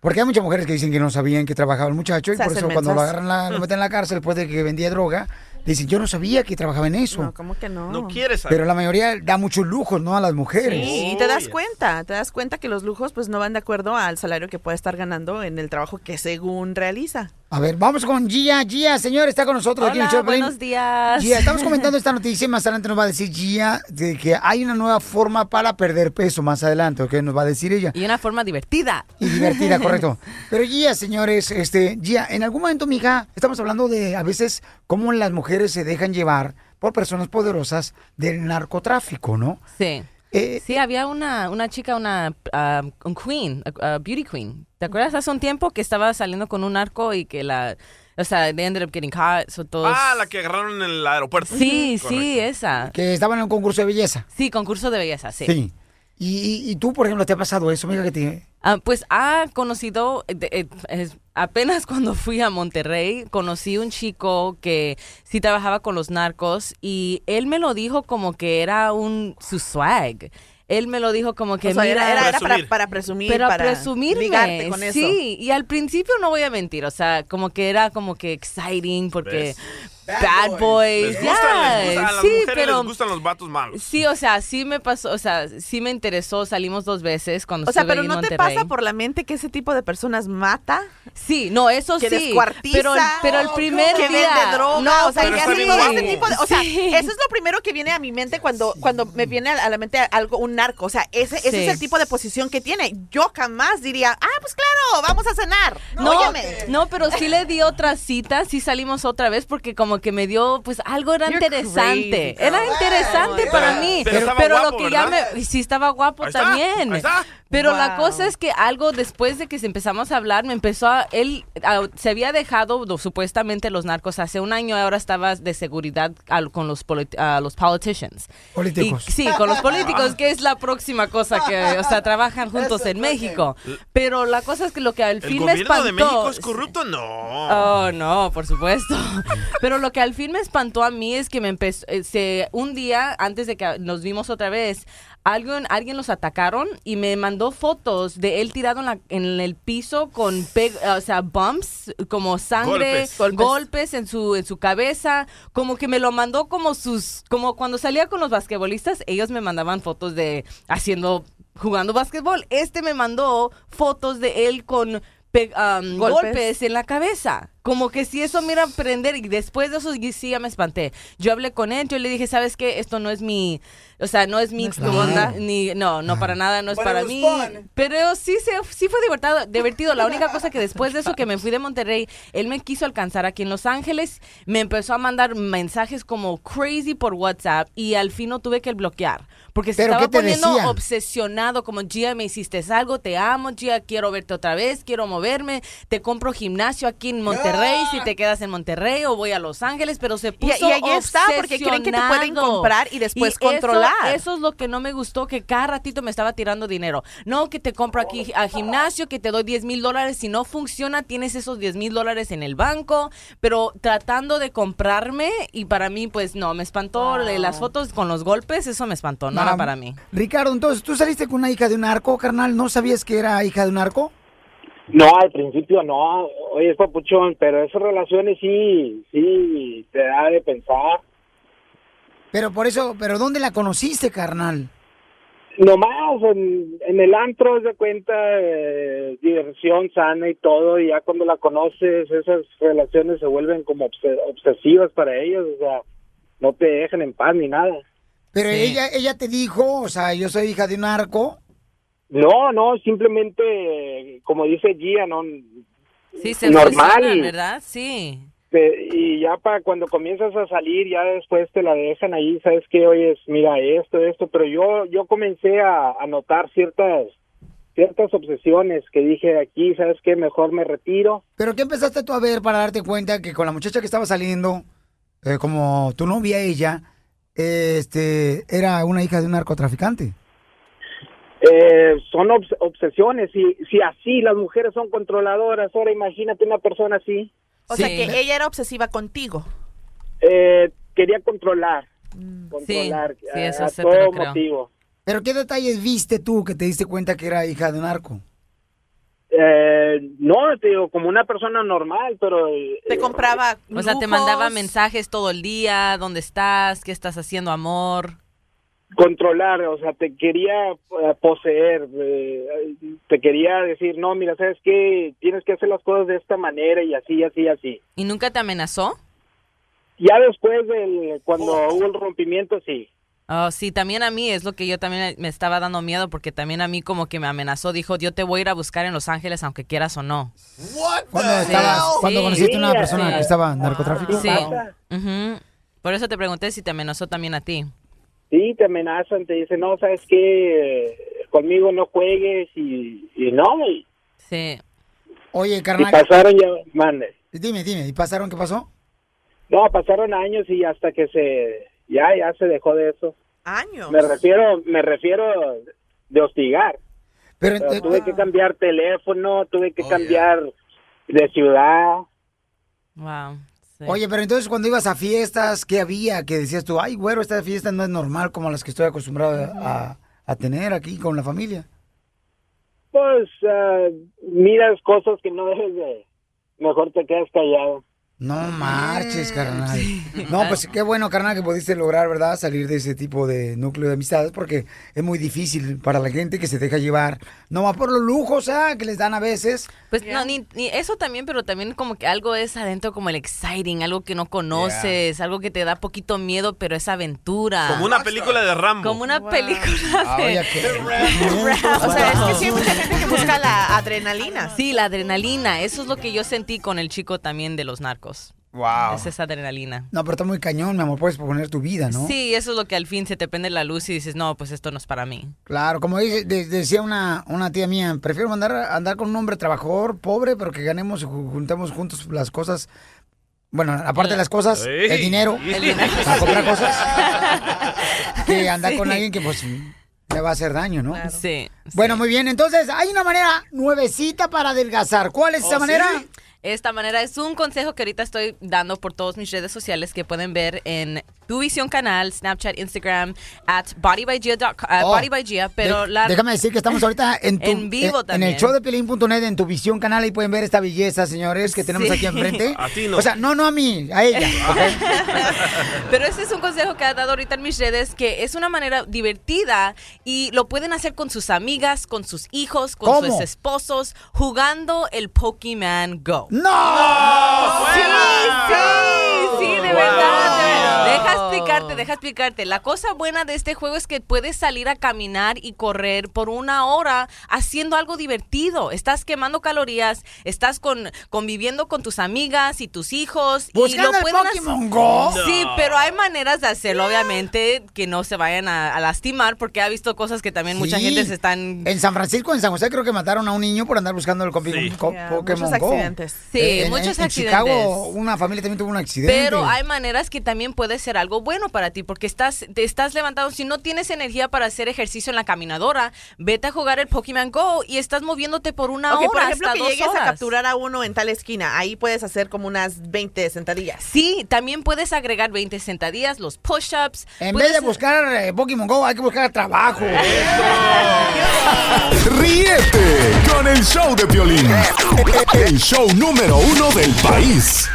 Porque hay muchas mujeres que dicen que no sabían que trabajaba el muchacho y por eso cuando lo agarran, la- lo meten en la cárcel después de que vendía droga, dicen, yo no sabía que trabajaba en eso. No, ¿cómo que no? No quieres saber. Pero la mayoría da muchos lujos, ¿no? A las mujeres. Sí, y te das cuenta, te das cuenta que los lujos pues no van de acuerdo al salario que puede estar ganando en el trabajo que según realiza. A ver, vamos con Gia. Gia, señor, está con nosotros aquí en buenos días. Gia, estamos comentando esta noticia y más adelante nos va a decir Gia de que hay una nueva forma para perder peso más adelante, ¿ok? Nos va a decir ella. Y una forma divertida. Y divertida, correcto. Pero Gia, señores, este, Gia, en algún momento, mija, estamos hablando de a veces cómo las mujeres se dejan llevar por personas poderosas del narcotráfico, ¿no? Sí. Eh, sí, había una, una chica, una ah, un queen, a- a beauty queen. ¿Te acuerdas hace un tiempo que estaba saliendo con un arco y que la, o sea, they ended up getting caught, so todos... Ah, la que agarraron en el aeropuerto. Sí, Correcto. sí, esa. Que estaban en un concurso de belleza. Sí, concurso de belleza, sí. Sí. Y, y- y tú, por ejemplo, ¿te ha pasado eso, mija, que te... Ah, pues ha conocido, eh, eh, apenas cuando fui a Monterrey, conocí un chico que sí trabajaba con los narcos y él me lo dijo como que era un su swag. Él me lo dijo como que O sea, mira, era, era- era para, para presumir, pero para presumirme, ligarte con eso. sí, y al principio no voy a mentir, o sea, como que era como que exciting porque bad boys, Les gustan, les gustan, a las sí, mujeres pero les gustan los vatos malos. sí, o sea, sí me pasó, o sea, sí me interesó, salimos dos veces cuando O sea, pero en ¿no te Monterrey. pasa por la mente que ese tipo de personas mata? Sí, no, eso que sí. descuartiza, pero, pero el primer que día. vende droga, No, o sea, que todo este tipo de, o sea, Sí. eso es lo primero que viene a mi mente cuando cuando me viene a la mente algo un narco, o sea, ese, ese Sí. es el tipo de posición que tiene. Yo jamás diría, "Ah, pues claro, vamos a cenar." No, Óyeme. no, pero sí le di otra cita, sí salimos otra vez porque como que me dio, pues algo era You're interesante, crazy, era interesante para mí, Pero lo que ya me, sí estaba guapo Ahí también, está. pero la cosa es que algo después de que empezamos a hablar, me empezó a, él a- se había dejado lo- supuestamente los narcos hace un año, ahora estaba de seguridad al- con los, polit- a los politicians. Políticos. Y- sí, con los políticos, que es la próxima cosa que, o sea, trabajan juntos en México. Pero la cosa es que lo que al ¿El fin me gobierno espantó... de México es corrupto? No. Oh, no, por supuesto. Pero lo que al fin me espantó a mí es que me empezó, eh, se- un día antes de que nos vimos otra vez, alguien, alguien los atacaron y me mandó fotos de él tirado en, la- en el piso con, pe- o sea, bumps, como sangre, Golpes. golpes, en su en su cabeza, como que me lo mandó como sus, como cuando salía con los basquetbolistas, ellos me mandaban fotos de haciendo jugando basquetbol. Este me mandó fotos de él con pe- um, Golpes. golpes. en la cabeza. Como que si eso mira prender y después de eso sí ya me espanté. Yo hablé con él, yo le dije, ¿sabes qué? Esto no es mi, o sea, no es mi es tu onda, onda. ni no, no para nada, no es But para was mí. fun. Pero sí se sí fue divertido, divertido. La única cosa que después de eso que me fui de Monterrey, él me quiso alcanzar aquí en Los Ángeles, me empezó a mandar mensajes como crazy por WhatsApp y al fin no tuve que bloquear. Porque se ¿Pero estaba poniendo obsesionado, como Gia, me hiciste algo, te amo, Gia, quiero verte otra vez, quiero moverme, te compro gimnasio aquí en Monterrey, si te quedas en Monterrey o voy a Los Ángeles, pero se Y, puso y ahí está, porque creen que te pueden comprar y después Y controlar. Eso, eso es lo que no me gustó, que cada ratito me estaba tirando dinero. No, que te compro aquí a gimnasio, que te doy 10 mil dólares. Si no funciona, tienes esos 10 mil dólares en el banco. Pero tratando de comprarme, y para mí, pues no, me espantó. Le- Las fotos con los golpes, eso me espantó, no, era para mí. Ricardo, entonces, ¿tú saliste con una hija de un narco, carnal? ¿No sabías que era hija de un narco? No, al principio no. Oye, es papuchón, pero esas relaciones sí, sí, te da de pensar. Pero por eso, ¿pero dónde la conociste, carnal? Nomás en, en el antro, de cuenta, eh, diversión sana y todo, y ya cuando la conoces, esas relaciones se vuelven como obse- obsesivas para ellos, o sea, no te dejan en paz ni nada. Pero ella, ella te dijo, o sea, yo soy hija de un narco. No, no, simplemente, como dice Gia, no, Sí, se normal. ¿verdad? Sí. Y ya para cuando comienzas a salir, ya después te la dejan ahí, sabes que, oye, mira esto, esto, pero yo yo comencé a, a notar ciertas ciertas obsesiones que dije aquí, sabes que mejor me retiro. ¿Pero qué empezaste tú a ver para darte cuenta que con la muchacha que estaba saliendo, eh, como tu novia ella, eh, este, era una hija de un narcotraficante? Eh, son obs- obsesiones, y si así las mujeres son controladoras, ahora imagínate una persona así, O sea que ella era obsesiva contigo. eh, quería controlar, controlar sí, eso a, a sí te lo todo creo. motivo. ¿Pero qué detalles viste tú que te diste cuenta que era hija de un narco? Eh, no, te digo, como una persona normal, pero... Te compraba O sea, te mandaba mensajes todo el día, ¿dónde estás? ¿Qué estás haciendo, amor? Controlar, o sea, te quería eh, poseer, eh, te quería decir, no, mira, ¿sabes qué? Tienes que hacer las cosas de esta manera y así, así, así. ¿Y nunca te amenazó? Ya después del, cuando hubo el rompimiento, sí. Oh, sí, también a mí es lo que yo también me estaba dando miedo porque también a mí como que me amenazó, dijo, yo te voy a ir a buscar en Los Ángeles aunque quieras o no. Estabas, Sí. conociste a una persona sí. que estaba en narcotráfico. Sí. Por eso te pregunté si te amenazó también a ti. Sí, te amenazan, te dicen, no, ¿sabes qué? Conmigo no juegues y, y no, y, Sí. Oye, y carnal. pasaron ya, mande. Dime, dime, ¿y pasaron qué pasó? No, pasaron años y hasta que se, ya, ya se dejó de eso. Años. Me refiero, me refiero de hostigar. Pero, O sea, eh, tuve que cambiar teléfono, tuve que cambiar de ciudad. Wow. Oye, pero entonces cuando ibas a fiestas, ¿qué había? Que decías tú, ay, güero, esta fiesta no es normal como las que estoy acostumbrado a, a tener aquí con la familia. Pues ah, miras cosas que no debes de... Mejor te quedas callado. No marches, carnal. No, pues qué bueno, carnal, que pudiste lograr, ¿verdad? Salir de ese tipo de núcleo de amistades, porque es muy difícil para la gente que se deja llevar, no más por los lujos, ¿ah? Que les dan a veces. Pues no, ni, ni eso también, pero también como que algo es adentro como el exciting, algo que no conoces, algo que te da poquito miedo, pero es aventura. Como una película de Rambo. Como una película de... O sea, es que sí hay mucha gente que busca la adrenalina. Sí, la adrenalina. Eso es lo que yo sentí con el chico también de los narcos. Wow. Es esa adrenalina. No, pero está muy cañón, mi amor, puedes poner tu vida, ¿no? Sí, eso es lo que al fin se te prende la luz y dices, no, pues esto no es para mí. Claro, como dice- de- decía una, una tía mía, prefiero mandar andar con un hombre trabajador, pobre, pero que ganemos y ju- juntemos juntos las cosas. Bueno, aparte de las cosas, Ey. el dinero, El dinero. para comprar cosas, que andar Sí. con alguien que pues le va a hacer daño, ¿no? Sí. Bueno, muy bien, entonces hay una manera nuevecita para adelgazar. ¿Cuál es esa ¿Oh, manera? sí? Esta manera es un consejo que ahorita estoy dando por todas mis redes sociales que pueden ver en Tu Visión Canal, Snapchat, Instagram, at bodybygia.com, uh, Oh, bodybygia, pero de- la... Déjame decir que estamos ahorita en, tu, En vivo en, también. el show de Pelín.net, en tu visión canal, y pueden ver esta belleza, señores, que tenemos Sí. aquí enfrente. A ti no. O sea, no, no a mí, a ella. Pero este es un consejo que ha dado ahorita en mis redes que es una manera divertida y lo pueden hacer con sus amigas, con sus hijos, con ¿Cómo? sus esposos, jugando el Pokémon Go. ¡No! Deja explicarte. La cosa buena de este juego es que puedes salir a caminar y correr por una hora haciendo algo divertido. Estás quemando calorías, estás con, conviviendo con tus amigas y tus hijos. y ¿Buscando lo el pueden hacer- Pokémon Go? Sí, No. pero hay maneras de hacerlo, obviamente, que no se vayan a, a lastimar, porque ha visto cosas que también mucha Sí. gente se están... En San Francisco, en San José, creo que mataron a un niño por andar buscando el copi- co- Yeah, Pokémon muchos Go. accidentes. Sí, Eh, en- muchos en, accidentes. En Chicago, una familia también tuvo un accidente. Pero hay maneras que también puede ser algo bueno para ti, porque estás, te estás levantado. Si no tienes energía para hacer ejercicio en la caminadora, vete a jugar el Pokémon Go y estás moviéndote por una Ok, hora. por ejemplo, hasta que dos llegues a horas. capturar a uno en tal esquina. Ahí puedes hacer como unas 20 sentadillas. Sí, también puedes agregar 20 sentadillas, los push-ups. En puedes- vez de buscar eh, Pokémon Go, hay que buscar trabajo. Ríete con el show de Piolín. El show número uno del país.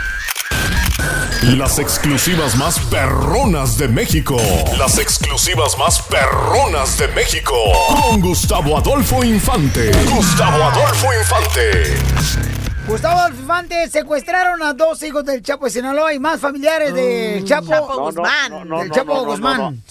Las exclusivas más perronas de México. Las exclusivas más perronas de México. Con Gustavo Adolfo Infante. Gustavo Adolfo Infante. Gustavo Alfifante secuestraron a dos hijos del Chapo de Sinaloa y más familiares del Chapo, No, no, Guzmán. no, no, del no, Chapo no, no, Guzmán.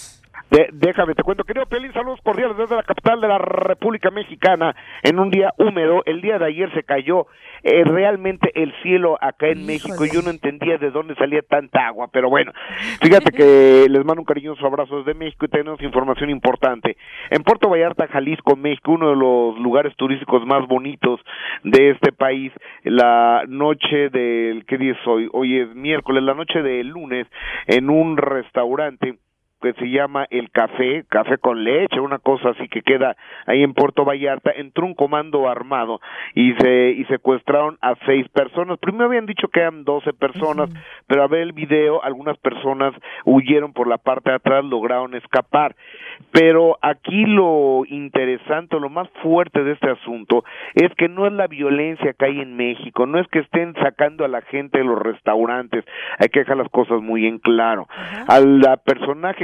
De- déjame, te cuento, querido Pelín, saludos cordiales desde la capital de la República Mexicana. En un día húmedo, el día de ayer se cayó eh, realmente el cielo acá en México y yo no entendía de dónde salía tanta agua, pero bueno, fíjate que les mando un cariñoso abrazo desde México y tenemos información importante. En Puerto Vallarta, Jalisco, México, uno de los lugares turísticos más bonitos de este país, la noche del, ¿qué día es hoy? Hoy es miércoles, la noche del lunes, en un restaurante que se llama El Café, Café con Leche, una cosa así que queda ahí en Puerto Vallarta, entró un comando armado y se y secuestraron a seis personas. Primero habían dicho que eran doce personas, pero a ver el video, algunas personas huyeron por la parte de atrás, lograron escapar. Pero aquí lo interesante, lo más fuerte de este asunto es que no es la violencia que hay en México, no es que estén sacando a la gente de los restaurantes, hay que dejar las cosas muy en claro. Al la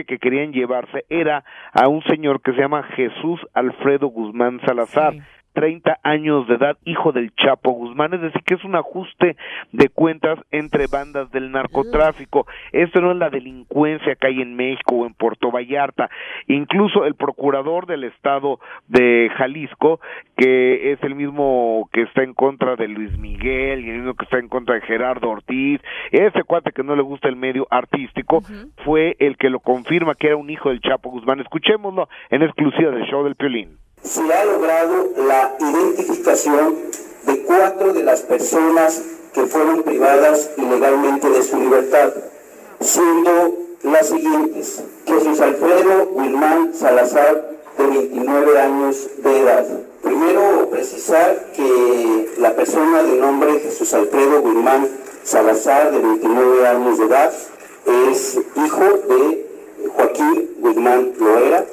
que querían llevarse era a un señor que se llama Jesús Alfredo Guzmán Salazar. 30 años de edad, hijo del Chapo Guzmán, es decir, que es un ajuste de cuentas entre bandas del narcotráfico. Esto no es la delincuencia que hay en México o en Puerto Vallarta. Incluso el procurador del estado de Jalisco, que es el mismo que está en contra de Luis Miguel y el mismo que está en contra de Gerardo Ortiz, ese cuate que no le gusta el medio artístico, fue el que lo confirma que era un hijo del Chapo Guzmán. Escuchémoslo en exclusiva del show del Piolín. Se ha logrado la identificación de cuatro de las personas que fueron privadas ilegalmente de su libertad, siendo las siguientes. Jesús Alfredo Wilmán Salazar, de 29 años de edad. Primero, precisar que la persona de nombre Jesús Alfredo Wilmán Salazar, de 29 años de edad, es hijo de Joaquín Guzmán Loera,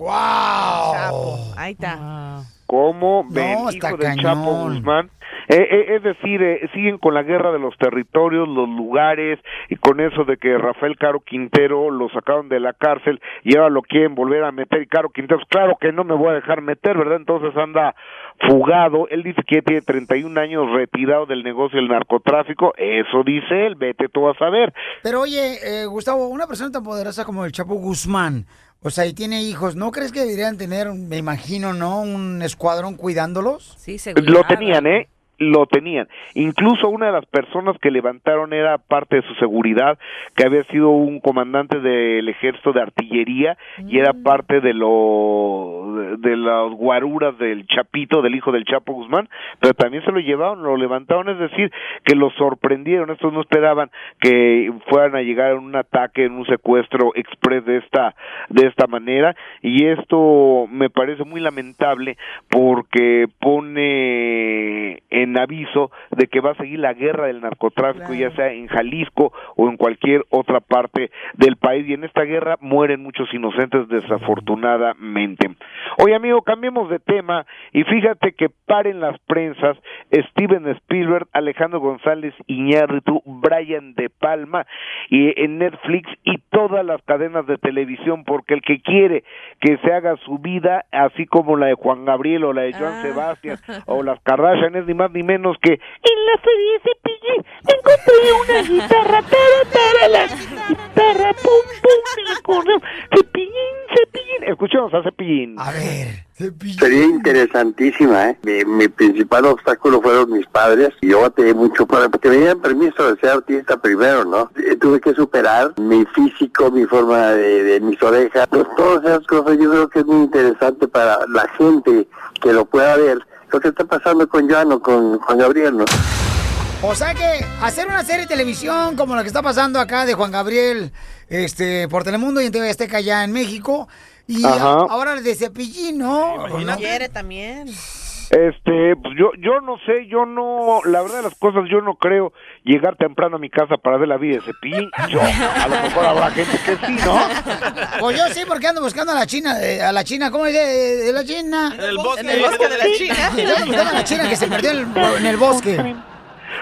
¡Wow! Ahí está. ¿Cómo ven, No, hijo del. Chapo Guzmán? Eh, eh, es decir, eh, siguen con la guerra de los territorios, los lugares, y con eso de que Rafael Caro Quintero lo sacaron de la cárcel y ahora lo quieren volver a meter. Y Caro Quintero, claro que no me voy a dejar meter, ¿verdad? Entonces anda fugado. Él dice que tiene 31 años retirado del negocio del narcotráfico. Eso dice él, vete tú a saber. Pero oye, eh, Gustavo, una persona tan poderosa como el Chapo Guzmán, o sea, y tiene hijos, ¿no crees que deberían tener, me imagino, ¿no? Un escuadrón cuidándolos? Sí, Lo tenían, ¿eh? Lo tenían. Incluso una de las personas que levantaron era parte de su seguridad, que había sido un comandante del ejército de artillería y era parte de lo de, de las guaruras del Chapito, del hijo del Chapo Guzmán, pero también se lo llevaron, lo levantaron, es decir, que lo sorprendieron. Estos no esperaban que fueran a llegar en un ataque, en un secuestro express de esta de esta manera y esto me parece muy lamentable porque pone en aviso de que va a seguir la guerra del narcotráfico ya sea en Jalisco o en cualquier otra parte del país. Y en esta guerra mueren muchos inocentes desafortunadamente. Oye amigo, cambiemos de tema. Y fíjate que paren las prensas. Steven Spielberg, Alejandro González Iñárritu, Brian De Palma y en Netflix y todas las cadenas de televisión porque el que quiere que se haga su vida así como la de Juan Gabriel o la de Joan Sebastián o las Kardashian es ni más ni menos que en la serie Cepillín encontré una guitarra para para la guitarra pum pum correo Cepillín Cepillín. Escuchemos a Cepillín. A ver. Sería interesantísima, ¿eh? Mi, mi principal obstáculo fueron mis padres. Y yo batallé mucho para que me dieran permiso de ser artista primero, ¿no? Eh, Tuve que superar mi físico, mi forma de, de mis orejas, pues, todas esas cosas yo creo que es muy interesante para la gente que lo pueda ver. Lo que está pasando con Joan o con Juan Gabriel, ¿no? O sea que hacer una serie de televisión como la que está pasando acá de Juan Gabriel este, por Telemundo y en TV Azteca allá en México. Y Ajá. ahora el de Cepillín, ¿no? ¿No? Quiere también. Este, pues yo, yo no sé, yo no, la verdad de las cosas, yo no creo llegar temprano a mi casa para ver la vida de Cepillín. Yo, a lo mejor habrá gente que sí, ¿no? Pues yo sí, porque ando buscando a la China, eh, a la China, ¿cómo dice? De, de la China. En el bosque, en el bosque de la China. Yo ando buscando a la China que se perdió en el, en el bosque.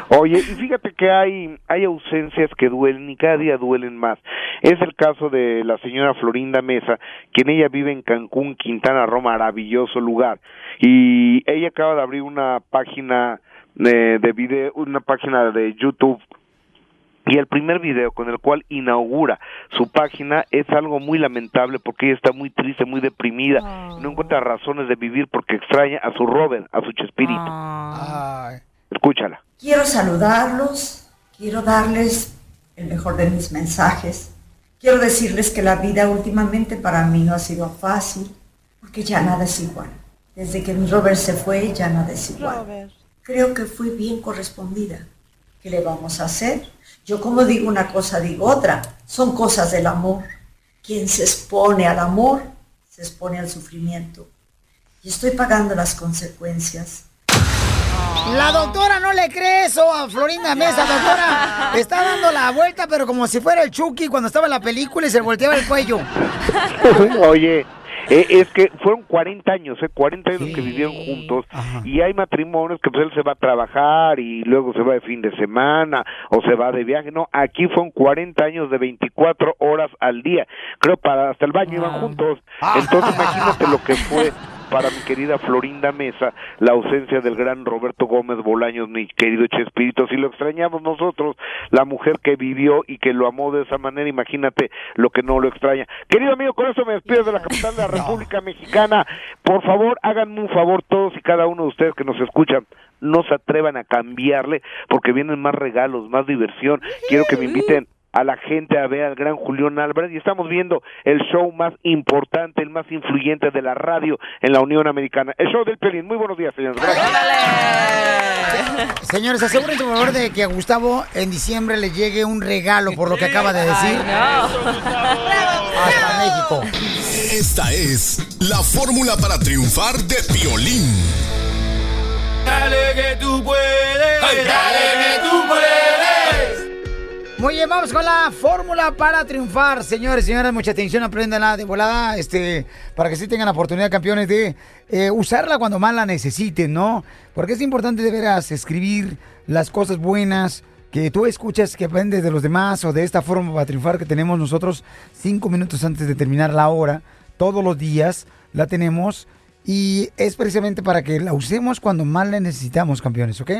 Oye, y fíjate que hay, hay ausencias que duelen y cada día duelen más. Es el caso de la señora Florinda Mesa, quien ella vive en Cancún, Quintana Roo, maravilloso lugar. Y ella acaba de abrir una página de, de video, una página de YouTube y el primer video con el cual inaugura su página es algo muy lamentable porque ella está muy triste, muy deprimida, no encuentra razones de vivir porque extraña a su Robert, a su Chespirito. Escúchala. Quiero saludarlos, quiero darles el mejor de mis mensajes. Quiero decirles que la vida últimamente para mí no ha sido fácil, porque ya nada es igual. Desde que mi Robert se fue, ya nada es igual. Creo que fui bien correspondida. ¿Qué le vamos a hacer? Yo como digo una cosa, digo otra. Son cosas del amor. Quien se expone al amor, se expone al sufrimiento. Y estoy pagando las consecuencias. La doctora no le cree eso a Florinda Mesa, doctora. Está dando la vuelta, pero como si fuera el Chucky cuando estaba en la película y se volteaba el cuello. Oye, eh, es que fueron 40 años, eh, 40 años que vivieron juntos y hay matrimonios que pues él se va a trabajar y luego se va de fin de semana o se va de viaje. No, aquí fueron 40 años de 24 horas al día. Creo para hasta el baño iban juntos. Entonces imagínate lo que fue para mi querida Florinda Mesa la ausencia del gran Roberto Gómez Bolaños, mi querido Chespirito. Si lo extrañamos nosotros, la mujer que vivió y que lo amó de esa manera, imagínate lo que no lo extraña. Querido amigo, con eso me despido de la capital de la República Mexicana. Por favor, háganme un favor todos y cada uno de ustedes que nos escuchan. No se atrevan a cambiarle porque vienen más regalos, más diversión. Quiero que me inviten a la gente a ver al gran Julián Álvarez y estamos viendo el show más importante, el más influyente de la radio en la Unión Americana. El show del Pelín. Muy buenos días, señores. Señores, asegúrense por favor de que a Gustavo en diciembre le llegue un regalo por lo que acaba de decir. Hasta México. Esta es la fórmula para triunfar de Piolín. Dale que tú puedes, dale que tú puedes. Muy bien, vamos con la fórmula para triunfar, señores, señoras, mucha atención, aprendanla de volada, este, para que sí tengan la oportunidad, campeones, de eh, usarla cuando más la necesiten, ¿no? Porque es importante de veras escribir las cosas buenas que tú escuchas, que aprendes de los demás, o de esta forma para triunfar que tenemos nosotros cinco minutos antes de terminar la hora, todos los días la tenemos, y es precisamente para que la usemos cuando más la necesitamos, campeones, ¿ok?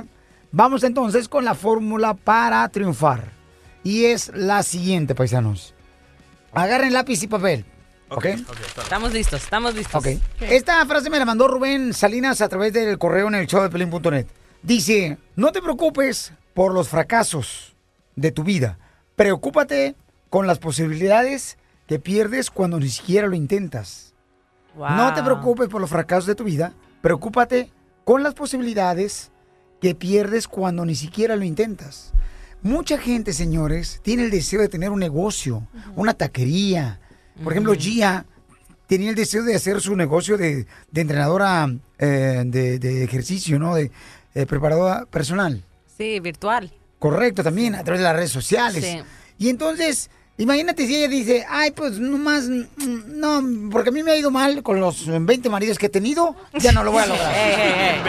Vamos entonces con la fórmula para triunfar. Y es la siguiente, paisanos. Agarren lápiz y papel. ¿Ok? Estamos listos, estamos listos. Ok. Esta frase me la mandó Rubén Salinas a través del correo en el show de pelín.net. Dice, no te preocupes por los fracasos de tu vida. Preocúpate con las posibilidades que pierdes cuando ni siquiera lo intentas. No te preocupes por los fracasos de tu vida. Preocúpate con las posibilidades que pierdes cuando ni siquiera lo intentas. Mucha gente, señores, tiene el deseo de tener un negocio, una taquería. Por ejemplo, Gia tenía el deseo de hacer su negocio de, de entrenadora eh, de, de ejercicio, ¿no? De eh, preparadora personal. Sí, virtual. Correcto, también a través de las redes sociales. Sí. Y entonces, imagínate si ella dice, ay, pues nomás, no, porque a mí me ha ido mal con los 20 maridos que he tenido, ya no lo voy a lograr.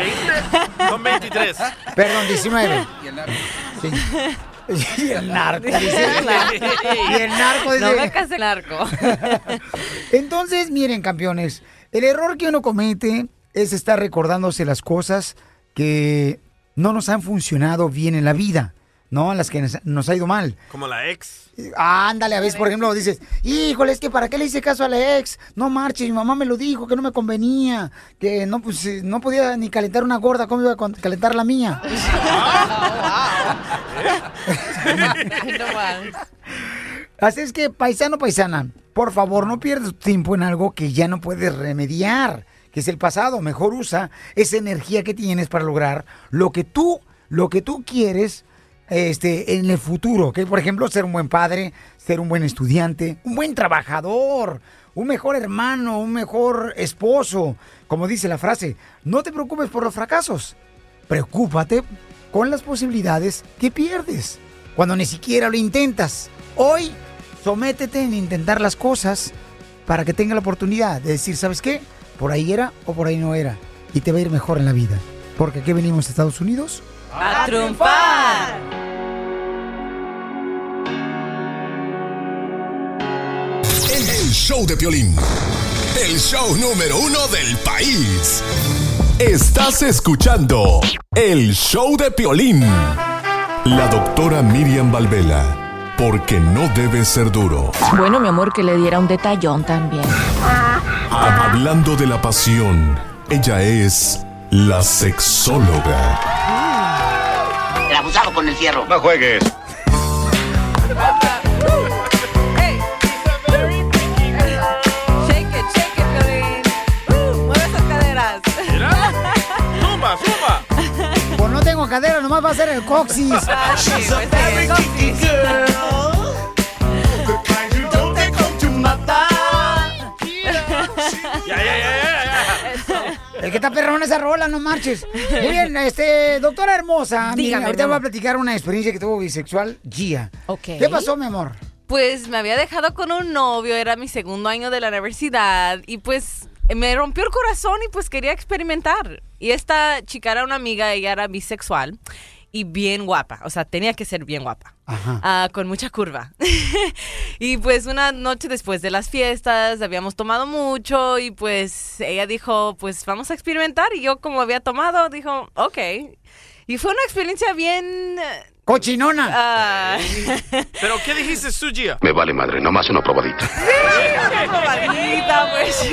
¿20? Son 23. Perdón, 19. Sí. Y el narco, dice. Y el narco dice. No me case el narco. Entonces, miren, campeones, el error que uno comete es estar recordándose las cosas que no nos han funcionado bien en la vida, ¿no? Las que nos, ha ido mal. Como la ex. Ándale, a veces, por ejemplo, dices, híjole, es que ¿para qué le hice caso a la ex? No marches, mi mamá me lo dijo, que no me convenía, que no, pues, eh, no podía ni calentar una gorda, ¿cómo iba a con- calentar la mía? Así es que, paisano, paisana, por favor, no pierdas tiempo en algo que ya no puedes remediar, que es el pasado. Mejor usa esa energía que tienes para lograr lo que tú, lo que tú quieres este, en el futuro, que por ejemplo ser un buen padre, ser un buen estudiante, un buen trabajador, un mejor hermano, un mejor esposo, como dice la frase, no te preocupes por los fracasos, preocúpate con las posibilidades que pierdes cuando ni siquiera lo intentas. Hoy, sométete en intentar las cosas para que tenga la oportunidad de decir, ¿sabes qué? Por ahí era o por ahí no era. Y te va a ir mejor en la vida. Porque aquí venimos a Estados Unidos. ¡A triunfar! El show de Piolín. El show número uno del país. Estás escuchando el show de Piolín. La doctora Miriam Valvela. Porque no debe ser duro. Bueno, mi amor, que le diera un detallón también. Hablando de la pasión, ella es la sexóloga. El abusado con el fierro. No juegues. Pues no tengo cadera, nomás va a ser el coxis. Ah, sí, pues, sí, el coxis. El que está perrón esa rola, no marches. Muy bien, este, doctora hermosa, Dígame, ahorita voy a platicar una experiencia que tuvo bisexual, Gia. Ok. ¿Qué pasó, mi amor? Pues me había dejado con un novio, era mi segundo año de la universidad y pues me rompió el corazón y pues quería experimentar. Y esta chica era una amiga, ella era bisexual y bien guapa, o sea, tenía que ser bien guapa. Ah, con mucha curva. y pues una noche después de las fiestas habíamos tomado mucho y pues ella dijo, pues vamos a experimentar y yo como había tomado, dijo, ok. Y fue una experiencia bien... Cochinona. ah, ¿Pero qué dijiste tú, Gia? Me vale madre, nomás una probadita. una probadita, pues.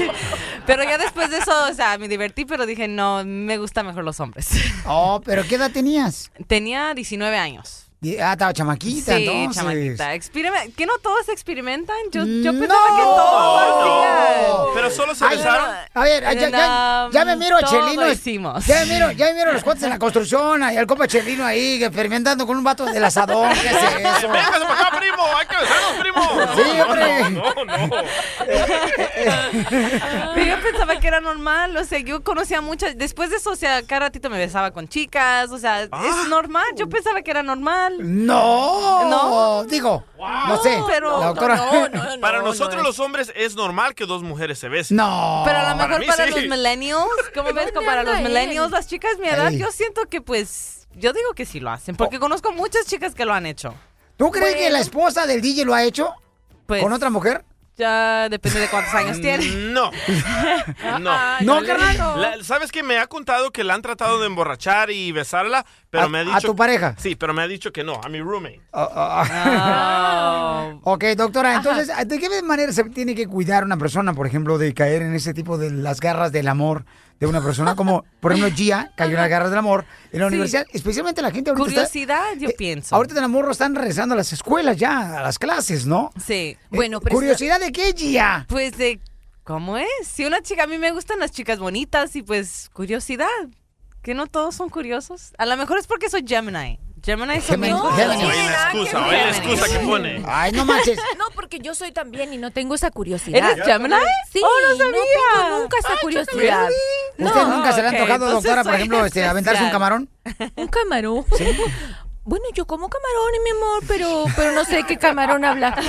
Pero ya después de eso, o sea, me divertí, pero dije, no, me gustan mejor los hombres. Oh, ¿pero qué edad tenías? Tenía 19 años. Y- Ah, estaba chamaquita, sí, entonces. chamaquita. Experime- ¿Que no todos experimentan? Yo, yo pensaba que todos lo hacían. ¿Pero solo se Ay, besaron? A ver, ya, ya- ya me miro a Chelino. hicimos. Ya me miro, ya me miro los cuates en la construcción, y al compa Chelino ahí experimentando con un vato del asadón. ¿Qué es eso? ¡Véngase para acá, primo! ¡Hay que besarnos, primo! Sí, hombre. No, no, no. Pero yo pensaba que era normal, o sea, yo conocía muchas, después de eso, o sea, cada ratito me besaba con chicas, o sea, es normal, yo pensaba que era normal. No, No. digo, no sé, pero la doctora. Para nosotros los hombres es normal que dos mujeres se besen. No. Pero a lo mejor mí para sí. los millennials, ¿cómo ves? Para los millennials, las chicas de mi edad, Ey. yo siento que pues, yo digo que sí lo hacen, porque conozco muchas chicas que lo han hecho. ¿Tú crees que la esposa del DJ lo ha hecho? Pues- ¿Con otra mujer? Ya depende de cuántos años tiene. No. No. Ay, No, carnal. La- ¿Sabes que Me ha contado que la han tratado de emborrachar y besarla, pero ¿A- me ha a dicho... tu pareja? Sí, pero me ha dicho que no, a mi roommate. Ah. Ok, doctora, entonces, ¿de qué manera se tiene que cuidar una persona, por ejemplo, de caer en ese tipo de las garras del amor de una persona? Como, por ejemplo, Gia cayó en las garras del amor en la Sí. universidad, especialmente la gente ahorita está- Curiosidad, yo eh, pienso. Ahorita el morros están regresando a las escuelas ya, a las clases, ¿no? Sí. Bueno, pero ¿Curiosidad de qué, Gia? Pues de, ¿cómo es? Si una chica, a mí me gustan las chicas bonitas y pues curiosidad. Que no todos son curiosos. A lo mejor es porque soy Gemini. Gemini son bien Gemini. curiosos. Gemini. Oye la excusa, oye la excusa que pone. Ay, no manches. No, porque yo soy también y no tengo esa curiosidad. ¿Eres Gemini? Sí, Oh, no sabía. tengo nunca esa curiosidad. ¿Usted nunca se le ha ok, antojado, entonces doctora, por soy ejemplo, este, aventarse un especial. camarón? ¿Un camarón? Bueno, yo como camarones, mi amor, pero, pero no sé qué camarón habla.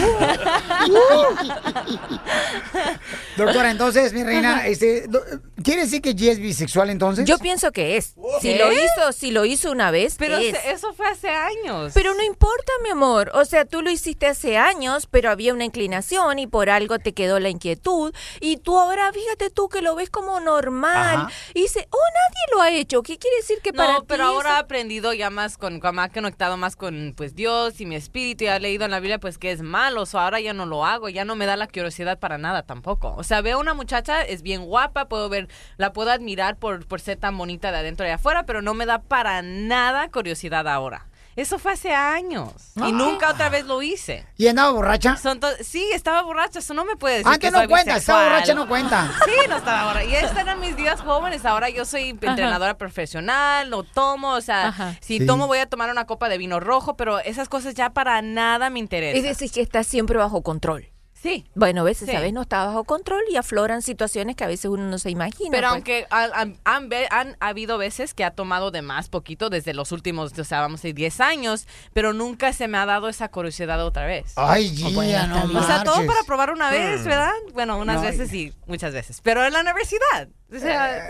Doctora, entonces, mi reina, este, do- ¿quiere decir que Gia es bisexual entonces? Yo pienso que es. Si lo hizo, si lo hizo una vez, Pero es. se- eso fue hace años. Pero no importa, mi amor. O sea, tú lo hiciste hace años, pero había una inclinación y por algo te quedó la inquietud. Y tú ahora, fíjate tú que lo ves como normal. Ajá. Y dices, oh, nadie lo ha hecho. ¿Qué quiere decir que para no, ti pero ahora he eso- aprendido ya más con, con- me ha conectado más con pues Dios y mi espíritu, ya he leído en la Biblia pues que es malo, o ahora ya no lo hago, ya no me da la curiosidad para nada tampoco. O sea, veo una muchacha, es bien guapa, puedo ver, la puedo admirar por, por ser tan bonita de adentro y afuera, pero no me da para nada curiosidad ahora. Eso fue hace años y nunca otra vez lo hice. ¿Y andaba borracha? Son sí, estaba borracha, eso no me puede decir Ah, que no soy cuenta, estaba borracha, no cuenta. Sí, no estaba borracha. Y estos eran mis días jóvenes, ahora yo soy entrenadora profesional, lo tomo, o sea, Ajá. si Sí. tomo voy a tomar una copa de vino rojo, pero esas cosas ya para nada me interesan. Es decir, que está siempre bajo control. Sí. Bueno, a veces, Sí. a veces no está bajo control y afloran situaciones que a veces uno no se imagina. Pero pues. aunque han, han- han habido veces que ha tomado de más poquito desde los últimos, o sea, vamos a decir, 10 años, pero nunca se me ha dado esa curiosidad otra vez. Ay, Gia, no O sea, todo para probar una vez, Mm. ¿verdad? Bueno, unas No, veces y muchas veces. Pero en la universidad. O sea,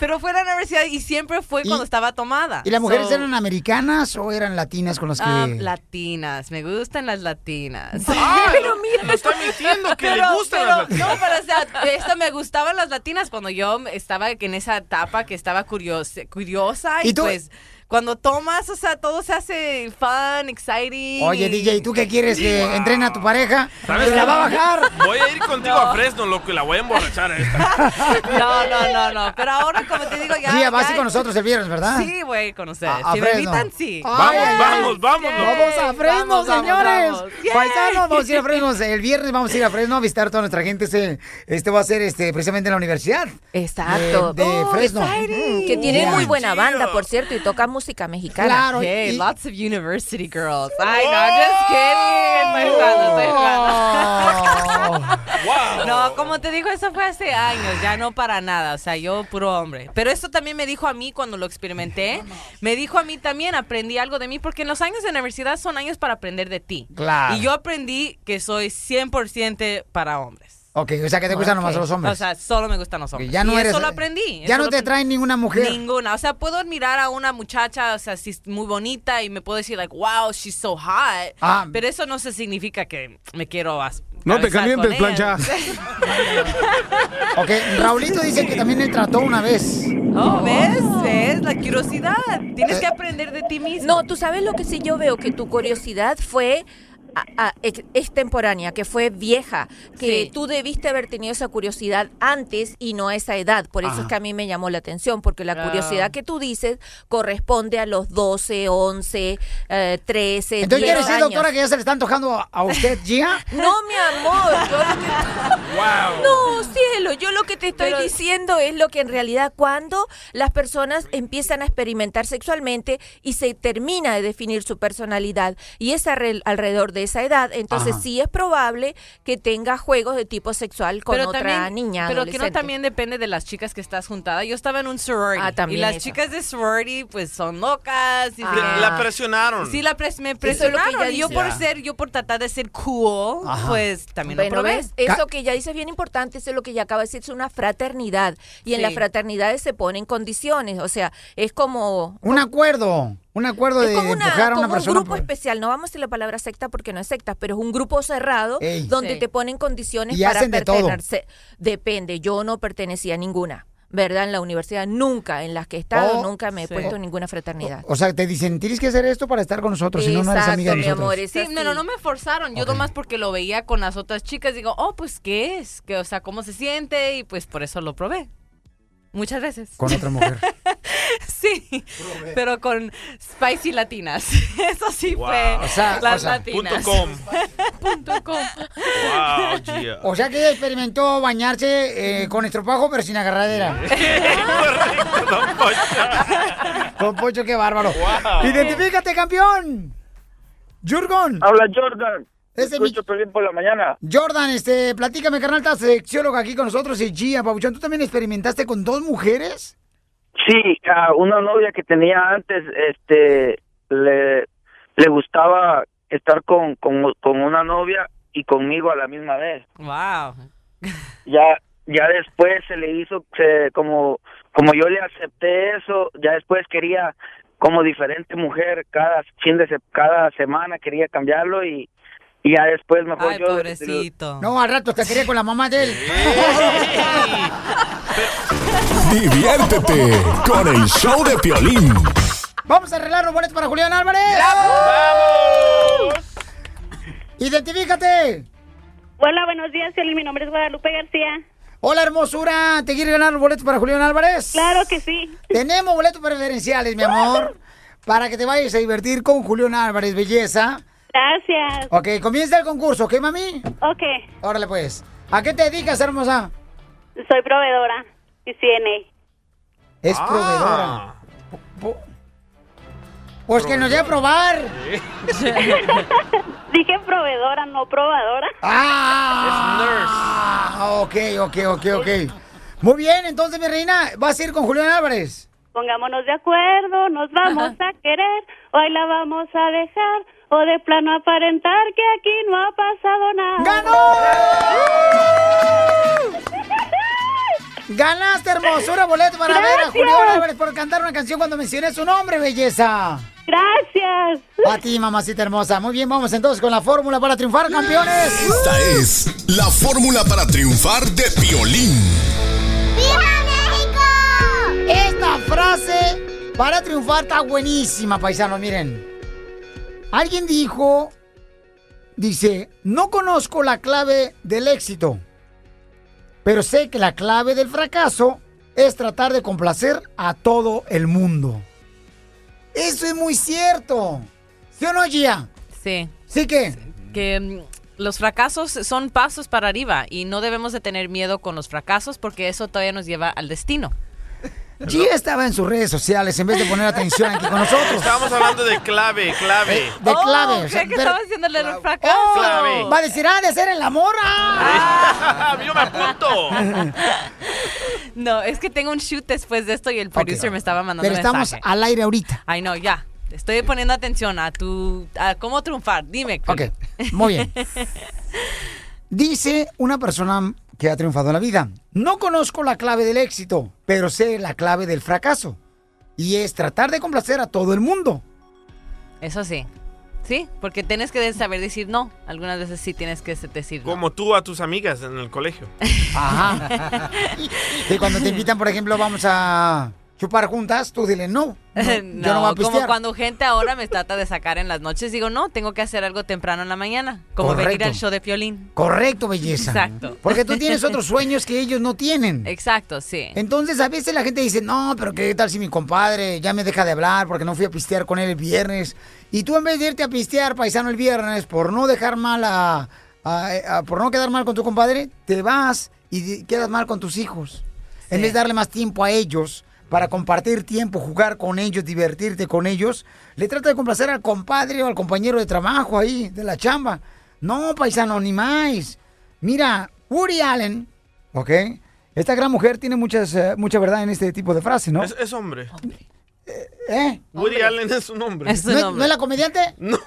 Pero fue en la universidad y siempre fue ¿Y- cuando estaba tomada. ¿Y las mujeres So, eran americanas o eran latinas con las que...? ah, latinas, me gustan las latinas. pero mira, no está mintiendo que le Pero- gustan pero- las latinas. No, pero o sea, esto me gustaban las latinas cuando yo estaba en esa etapa que estaba curiosa, curiosa y, ¿Y tú? pues cuando tomas, o sea, todo se hace fun, exciting. Oye, y- DJ, ¿tú qué quieres? ¿Que entrene a tu pareja? ¿Sabes ¿Te la va a bajar? Voy a ir contigo a Fresno, loco, y la voy a emborrachar a esta. No, no, no, no. Pero ahora, como te digo, ya. Gia, vas a ir con nosotros el viernes, ¿verdad? Sí, voy a ir con ustedes. A- a si me Fresno. invitan, sí. Vamos, Ay, vamos, vamos. Vamos a Fresno, Vamos, señores. vamos. Paisanos, vamos a ir a Fresno. El viernes vamos a ir a Fresno a visitar a toda nuestra gente. Este, este va a ser este, precisamente en la universidad. Exacto. De, de Oh, Fresno. exciting. Que tiene Yeah. muy buena banda, por cierto, y toca música mexicana. Claro, Hey, y- lots of university girls. Ay, no, just kidding. Estoy jugando. No, como te digo, eso fue hace años, ya no para nada. O sea, yo puro hombre. Pero esto también me dijo a mí cuando lo experimenté. Me dijo a mí también, aprendí algo de mí, porque en los años de universidad son años para aprender de ti. Claro. Y yo aprendí que soy 100% para hombres. Ok, o sea que te gustan nomás los hombres. O sea, solo me gustan los hombres. ya no y eres- eso lo aprendí. ya no te aprendí. traen ninguna mujer. Ninguna. O sea, puedo admirar a una muchacha, o sea, si es muy bonita y me puedo decir, like, wow, she's so hot. Ah. Pero eso no se significa que me quiero No te calientes, plancha. Ok, Raulito dice que también él trató una vez. Oh, ¿ves? ¿Ves? La curiosidad. Tienes que aprender de ti mismo. No, tú sabes lo que sí yo veo, que tu curiosidad fue a- a- ex- extemporánea, que fue vieja, que Sí. tú debiste haber tenido esa curiosidad antes y no a esa edad. Por eso Ajá. es que a mí me llamó la atención, porque la Ah. curiosidad que tú dices corresponde a los 12, 11, eh, 13, Entonces 10 quiere decir, años. doctora, que ya se le está antojando a, a usted, Gia. No, mi amor, yo lo que- No, cielo, yo lo que te estoy Pero- diciendo es lo que en realidad cuando las personas empiezan a experimentar sexualmente y se termina de definir su personalidad y es alrededor de esa edad, entonces Ajá. sí es probable que tenga juegos de tipo sexual con otra también- niña Pero que no también depende de las chicas que estás juntada. Yo estaba en un sorority. Ah, también y las eso. chicas de sorority, pues son locas. y Ah. La presionaron. Sí, la pres- me Eso es lo que presionaron. yo dice. por Ya. ser, yo por tratar de ser cool, Ajá. pues también lo Bueno, probé. ¿ves? Eso que ya dices es bien importante, eso es lo que ya acaba de decir, es una fraternidad. Y en las fraternidades se ponen condiciones, o sea, es como... Un acuerdo. Un acuerdo de como, una- empujar a una como persona. un grupo especial, no vamos a decir la palabra secta porque no es secta, pero es un grupo cerrado Ey. donde Sí. te ponen condiciones Y para hacen de. Depende, yo no pertenecía a ninguna, ¿verdad? En la universidad nunca, en las que he estado, Oh, nunca me he sí. puesto en ninguna fraternidad. O sea, te dicen, tienes que hacer esto para estar con nosotros, si no, no eres Exacto, amiga de mi nosotros. amor, es Sí, así. no, no me forzaron. Yo Ok. nomás porque lo veía con las otras chicas, digo, oh, pues, ¿qué es? Que, o sea, ¿cómo se siente? Y pues por eso lo probé. Muchas veces. Con otra mujer. Sí, pero con spicy latinas. Eso sí Wow. fue O sea, las o sea, latinas. Punto com. Punto com. Wow. O sea que ella experimentó bañarse eh, con estropajo, pero sin agarradera. Don Poncho. Don Pocho, qué bárbaro. Wow. Identifícate, campeón. Jurgon. Habla Jordan. Ese mi- por la mañana. Jordan, este, platícame, carnal, estás sexiólogo aquí con nosotros y Gia, Pabuchón, ¿tú también experimentaste con dos mujeres? Sí, a una novia que tenía antes, este, le, le gustaba estar con, con, con una novia y conmigo a la misma vez. Wow. Ya, ya después se le hizo, se, como, como yo le acepté eso, ya después quería como diferente mujer cada fin de se- cada semana quería cambiarlo y, y ya después mejor Ay, yo pobrecito. No, al rato te quería con la mamá de él. Diviértete con el show de Piolín. Vamos a arreglar los boletos para Julián Álvarez. ¡Vamos! Identifícate. Hola, buenos días, Piolín. Mi nombre es Guadalupe García. Hola, hermosura. ¿Te quieres ganar los boletos para Julián Álvarez? Claro que sí. Tenemos boletos preferenciales, mi amor, para que te vayas a divertir con Julián Álvarez, belleza. Gracias. Ok, comienza el concurso, ¿ok, mami? Ok, Órale, pues. ¿A qué te dedicas, hermosa? soy proveedora y CNA. Es Ah. proveedora. Pues que nos dé a probar. Dije proveedora, no probadora. Ah, ok, ok, ok, ok. Muy bien, entonces, mi reina, ¿vas a ir con Julián Álvarez? Pongámonos de acuerdo, nos vamos a querer, hoy la vamos a dejar, o de plano aparentar que aquí no ha pasado nada. Ganaste, hermosura, boleto para ver a Gracias. Julián Álvarez por cantar una canción cuando mencioné su nombre, belleza. Gracias. A ti, mamacita hermosa. Muy bien, vamos entonces con la fórmula para triunfar, campeones. Esta es la fórmula para triunfar de Piolín. Esta frase para triunfar está buenísima, paisanos. Miren. Alguien dijo, dice, no conozco la clave del éxito, pero sé que la clave del fracaso es tratar de complacer a todo el mundo. Eso es muy cierto. ¿Sí o no, Gia? Sí. ¿Sí qué? Que mm, los fracasos son pasos para arriba y no debemos de tener miedo con los fracasos porque eso todavía nos lleva al destino. Gia estaba en sus redes sociales en vez de poner atención aquí con nosotros. Estábamos hablando de clave, clave. De clave. Oh, o sea, creí que pero- estaba haciéndole el fracaso. ¡Oh! Clave. Va a decir, ah, de ser en la morra. Yo me apunto. No, es que tengo un shoot después de esto y el producer me estaba mandando Pero estamos mensaje. al aire ahorita. Ay, no, ya. Estoy poniendo atención a tu... a cómo triunfar. Dime. Ok, muy bien. Dice una persona que ha triunfado en la vida, no conozco la clave del éxito, pero sé la clave del fracaso. Y es tratar de complacer a todo el mundo. Eso sí. Sí, porque tienes que saber decir no. Algunas veces sí tienes que decir no. Como tú a tus amigas en el colegio. Ajá. Y cuando te invitan, por ejemplo, vamos a chupar juntas, tú dile no. no, yo no voy a como cuando gente ahora me trata de sacar en las noches, digo, no, tengo que hacer algo temprano en la mañana. Como venir al show de Piolín. Correcto, belleza. Exacto. Porque tú tienes otros sueños que ellos no tienen. Exacto, sí. Entonces a veces la gente dice, no, pero qué tal si mi compadre ya me deja de hablar porque no fui a pistear con él el viernes. Y tú en vez de irte a pistear, paisano, el viernes, por no dejar mal a, a- a- por no quedar mal con tu compadre, te vas y quedas mal con tus hijos. En vez de darle más tiempo a ellos para compartir tiempo, jugar con ellos, divertirte con ellos, le trata de complacer al compadre o al compañero de trabajo ahí, de la chamba. No, paisano, ni más. Mira, Woody Allen, ¿ok? Esta gran mujer tiene muchas, eh, mucha verdad en este tipo de frases, ¿no? Es, es hombre. ¿Eh? Woody Allen es un hombre. ¿No, es- ¿no es la comediante? No.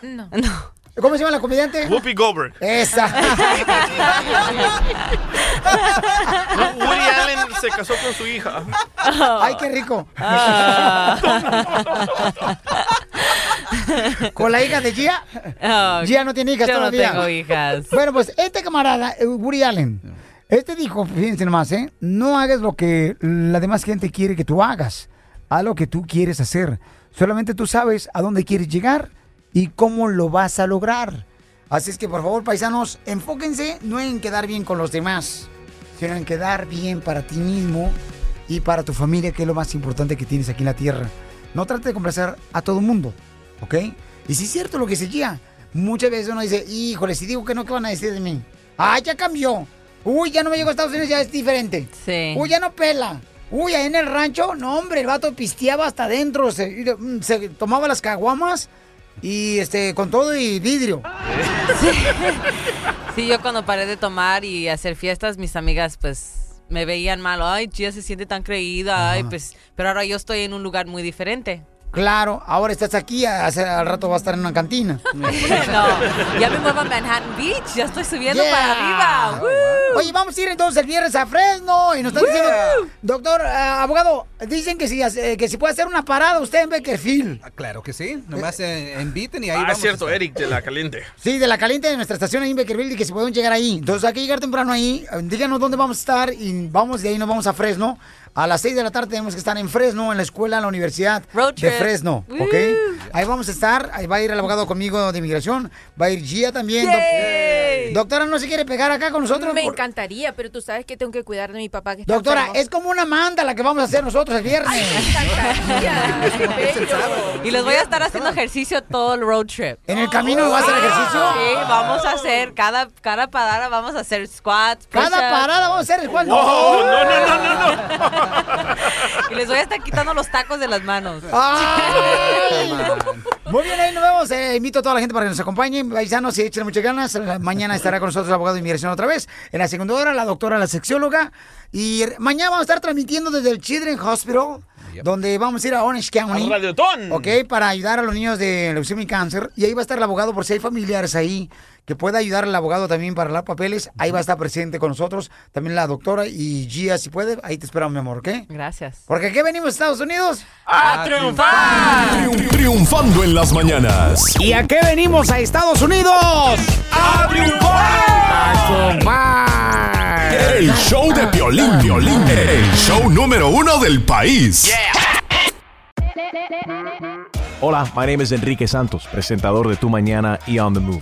¿Cómo se llama la comediante? Whoopi Goldberg. Esa. No, Woody Allen se casó con su hija. Ay, qué rico. ¿Con la hija de Gia? Oh, Gia no tiene hijas yo no todavía. tengo hijas. Bueno, pues este camarada, eh, Woody Allen, este dijo, fíjense nomás, ¿eh? No hagas lo que la demás gente quiere que tú hagas. Haz lo que tú quieres hacer. Solamente tú sabes a dónde quieres llegar y cómo lo vas a lograr. Así es que, por favor, paisanos, enfóquense no en quedar bien con los demás, sino en quedar bien para ti mismo y para tu familia, que es lo más importante que tienes aquí en la tierra. No trate de complacer a todo el mundo, ¿ok? Y si es cierto lo que se guía, muchas veces uno dice, híjole, si digo que no, ¿qué van a decir de mí? Ah, ya cambió. Uy, ya no me llegó a Estados Unidos, ya es diferente. Sí. Uy, ya no pela. Uy, ahí en el rancho, no, hombre, el vato pisteaba hasta adentro, se, mm, se tomaba las caguamas y este, con todo y vidrio. Sí, yo cuando paré de tomar y hacer fiestas, mis amigas pues me veían mal. Ay, Gia se siente tan creída. Ay, pues, pero ahora yo estoy en un lugar muy diferente. Claro, ahora estás aquí, hace, al rato va a estar en una cantina. no, ya me muevo a Manhattan Beach, ya estoy subiendo Yeah. para arriba. ¡Woo! Oye, vamos a ir entonces el viernes a Fresno y nos están diciendo, doctor, eh, abogado, dicen que si, hace- que si puede hacer una parada usted en Beckerfield. Claro que sí, nomás eh, inviten y ahí Ah, vamos. es cierto, Eric de la caliente. Sí, de la caliente de nuestra estación ahí en Beckerfield y que si pueden llegar ahí. Entonces hay que llegar temprano ahí, eh, díganos dónde vamos a estar y vamos de ahí nos vamos a Fresno. A las 6 de la tarde tenemos que estar en Fresno, en la escuela, en la universidad de. Fresno, ¿ok? Ahí vamos a estar, ahí va a ir el abogado conmigo de inmigración, va a ir Gia también. Doctora, ¿no se quiere pegar acá con nosotros? Me Por- encantaría, pero tú sabes que tengo que cuidar de mi papá que está Doctora, enfermo. es como una manta la que vamos a hacer nosotros el viernes. Y les voy a estar haciendo ejercicio todo el road trip. ¿En el camino vas a hacer ejercicio? Sí, vamos a hacer, cada, cada parada vamos a hacer squats. Cada parada vamos a hacer squats. Wow, no, no, no, Y les voy a estar quitando los tacos de las manos. Ay. Muy bien, ahí nos vemos. Eh, invito a toda la gente para que nos acompañen. Paisanos, y échenle muchas ganas. La- Mañana estará con nosotros el abogado de inmigración otra vez. En la segunda hora, la doctora, la sexióloga. Y mañana vamos a estar transmitiendo desde el Children's Hospital, donde vamos a ir a Orange County. Radiotón. Ok, para ayudar a los niños de leucemia y cáncer. Y ahí va a estar el abogado por si hay familiares ahí que pueda ayudar al abogado también para los papeles. Ahí va a estar presente con nosotros. También la doctora y Gia, si puede. Ahí te esperamos, mi amor, ¿ok? Gracias. Porque aquí venimos, Estados Unidos. ¡A triunfar! Triun- triunfando en las mañanas. ¿Y a qué venimos a Estados Unidos? ¡A triunfar! El show de Piolín, Piolín. El show número uno del país. Hola, my name is Enrique Santos, presentador de Tu Mañana y On the Move.